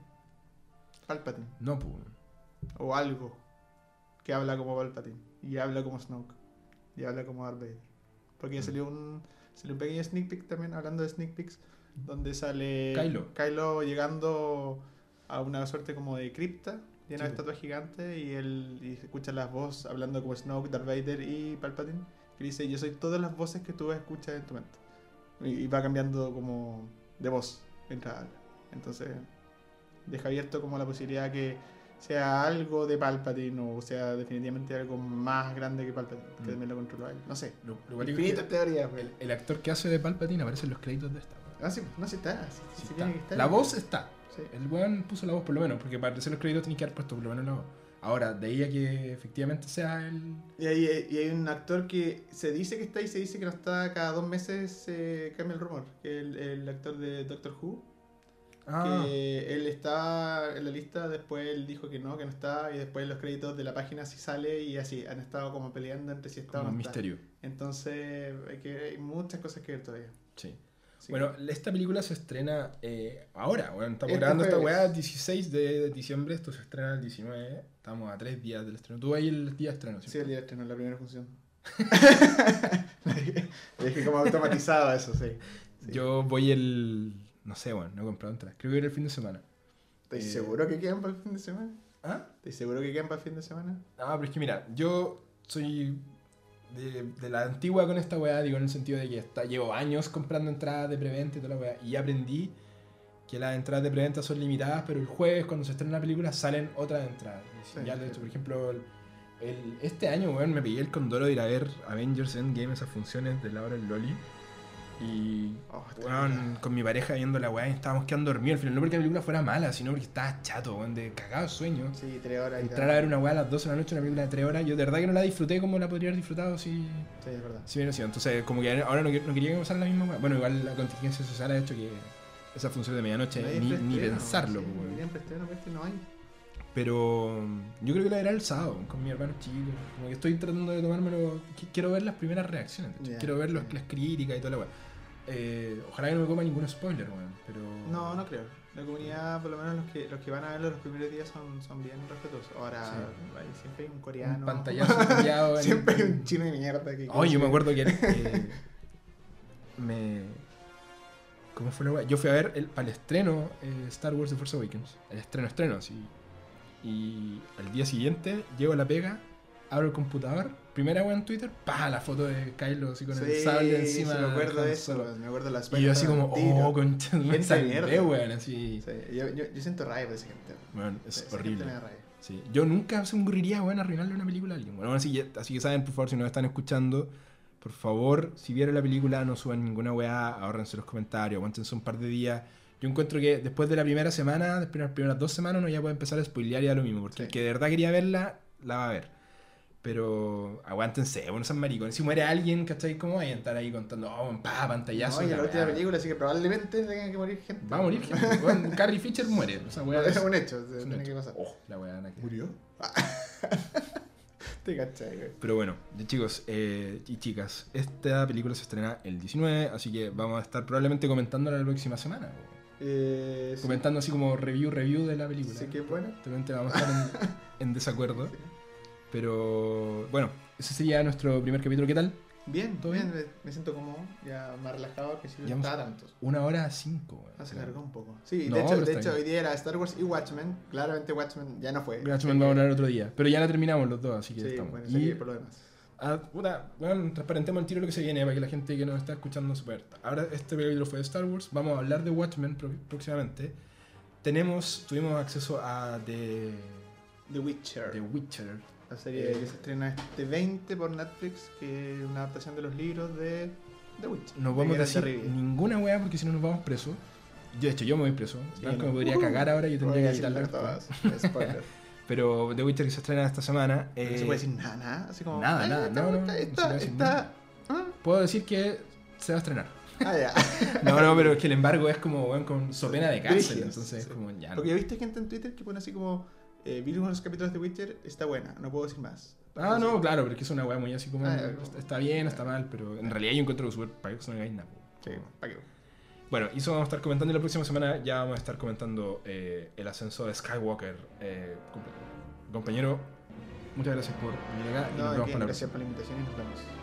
Palpatine. No, pues. O algo que habla como Palpatine. Y habla como Snoke. Y habla como Darth Vader. Porque ya Mm. salió un, salió un pequeño sneak peek también, hablando de sneak peeks, donde sale Kylo. llegando a una suerte como de cripta, llena de Sí. estatuas gigantes, y él y escucha las voces hablando como Snoke, Darth Vader y Palpatine, que dice, yo soy todas las voces que tú escuchas en tu mente. Y, y va cambiando como de voz mientras habla. Entonces, deja abierto como la posibilidad que sea algo de Palpatine o sea definitivamente algo más grande que Palpatine, que Mm. también lo controla él. No sé. Lo, lo Infinitas que teorías, el, el actor que hace de Palpatine aparece en los créditos de esta. Ah, sí, no, sí está. Sí, Sí sí está. tiene que estar. La voz está. Sí. El weón puso la voz por lo menos, porque para hacer los créditos tenía que haber puesto por lo menos la voz. Ahora, de ahí a que efectivamente sea el. Y hay, y hay un actor que se dice que está y se dice que no está. Cada dos meses se cambia el rumor. Que el, el actor de Doctor Who. Ah, Que él está en la lista, después él dijo que no, que no está. Y después en los créditos de la página sí sale. Y así han estado como peleando entre si está como o un no está. misterio. Entonces hay, que, hay muchas cosas que ver todavía. Sí. Bueno, esta película se estrena eh, ahora. Bueno, estamos Este grabando esta jueves. weá el 16 de diciembre. Esto se estrena el 19. Estamos a tres días del estreno. Tú ahí el día de estreno. que- sí, ¿cierto? el día de estreno, la primera función. Le dije como automatizado eso, sí. Sí. Yo voy el. No sé, bueno, no he comprado entradas. Creo que era el fin de semana. ¿Estás eh, seguro que quedan para el fin de semana? ¿Ah? ¿Estás seguro que quedan para el fin de semana? No, pero es que mira, yo soy de, de la antigua con esta weá, digo, en el sentido de que está, llevo años comprando entradas de preventa y toda la weá, y aprendí que las entradas de preventa son limitadas, pero el jueves, cuando se estrena la película, salen otras entradas. Sí, ya, de hecho, por ejemplo, el- el- este año, weón, me pegué el condoro de ir a ver Avengers Endgame, esas funciones de la hora del Loli. Y, Oh, con mi pareja viendo la weá y estábamos quedando dormidos al final. No porque la película fuera mala, sino porque estaba chato, weón, de cagado sueño. Sí, tres horas y Entrar a ver una weá a las 12 de la noche, una película de 3 horas, yo de verdad que no la disfruté como la podría haber disfrutado si, Sí, es verdad. si hubiera sido. Entonces, como que ahora no, no quería que me pasara la misma weá. Bueno, igual la contingencia social ha hecho que esa función de medianoche No ni, ni pensarlo, sí, weón. este no hay. Pero mm, yo creo que la veré el sábado con mi hermano chico. Como que estoy tratando de tomármelo. qu- Quiero ver las primeras reacciones. Ya, quiero ver los- las críticas y toda la weá. Eh, ojalá que no me coma ningún spoiler, weón. Pero. No, no creo. La comunidad, por lo menos los que, los que van a verlo los primeros días son, son bien respetuosos. Ahora, Sí. siempre hay un coreano. Un pantallazo en- siempre hay un chino de mierda que. Oh, yo me acuerdo que eh, me. ¿Cómo fue la weá? Yo fui a ver el, para el estreno eh, Star Wars The Force Awakens. El estreno, estreno, así. Y al día siguiente llego a la pega, abro el computador, primera weá en Twitter, pa, la foto de Kylo así con el sable encima. sí, me acuerdo de eso. Me acuerdo de las Y yo así como, oh, concha, me salvé, mierda. weón, así. Sí, yo, yo, yo siento rabia por esa gente. Bueno, es Esa gente horrible. me da rabia. Sí. Yo nunca se me ocurriría, weón, arruinarle una película a alguien. Bueno, así, así que saben, por favor, si nos están escuchando, por favor, si vieron la película, no suban ninguna weá, ahórrense los comentarios, aguántense un par de días. Yo encuentro que después de la primera semana, después de las primeras dos semanas, uno ya puede empezar a spoilear ya lo mismo, porque Sí. el que de verdad quería verla, la va a ver. Pero aguántense, bueno, son maricones. Si muere alguien, ¿cachai? ¿Cómo vayan a estar ahí contando, oh, pa, pantallazo? No, y la la última película, así que probablemente tenga que morir gente. Va a morir gente. Bueno, Carrie Fisher muere. O sea, Es un hecho, es un tiene hecho. que pasar. Oh, la weá, ¿Murió? Te cachai, güey. Pero bueno, chicos eh, y chicas, esta película se estrena el 19, así que vamos a estar probablemente comentándola la próxima semana. Eh, sí. Comentando así como review, review de la película. Sí, que bueno. Probablemente vamos a estar en, en desacuerdo. Sí. Pero bueno, ese sería nuestro primer capítulo. ¿Qué tal? Bien, ¿Todo bien, me, siento como ya más relajado que si no estaba tanto. Una hora cinco. Ah, se alargó un poco. Sí, No, de hecho, de hoy día era Star Wars y Watchmen. Claramente Watchmen ya no fue. Watchmen vamos a hablar otro día. Pero ya la terminamos los dos, así que Sí, estamos. bueno, Y- por lo demás. Ah, puta, bueno, transparentemos el tiro lo que se viene para que la gente que nos está escuchando sepa. Ahora este capítulo fue de Star Wars, vamos a hablar de Watchmen próximamente. Tenemos, tuvimos acceso a The, The Witcher. The Witcher. La serie Eh. que se estrena este 20 por Netflix, que es una adaptación de los libros de The Witcher. No Geralt de decir ninguna weá porque si no nos vamos presos. Yo, de hecho, yo me voy preso. Sí, Blanco no. me podría Ujú. cagar ahora yo tendría que Voy a evitarlo. decirlo después. todas. Pero The Witcher que se estrena esta semana. no se eh, puede decir nada, nada. Así como. nada, "Ay, nada, no, no, decir esta- ah, Puedo decir que se va a estrenar. Ah, ya. No, no, pero es que el embargo es como, weón, con so pena de cárcel. Entonces, sí. como ya. no. Porque viste gente en Twitter que pone así como. Eh, vi uno de los capítulos de Witcher, está buena, no puedo decir más. Ah, no, claro, pero es que es una weá muy así como. Ah, está bien, está mal, pero en realidad yo encuentro que súper para que no hagáis nada. Sí, ¿para qué? Bueno, y eso vamos a estar comentando y la próxima semana ya vamos a estar comentando eh, el ascenso de Skywalker. eh, compañero, muchas gracias por venir acá y nos No, vemos para gracias por la invitación y nos vemos.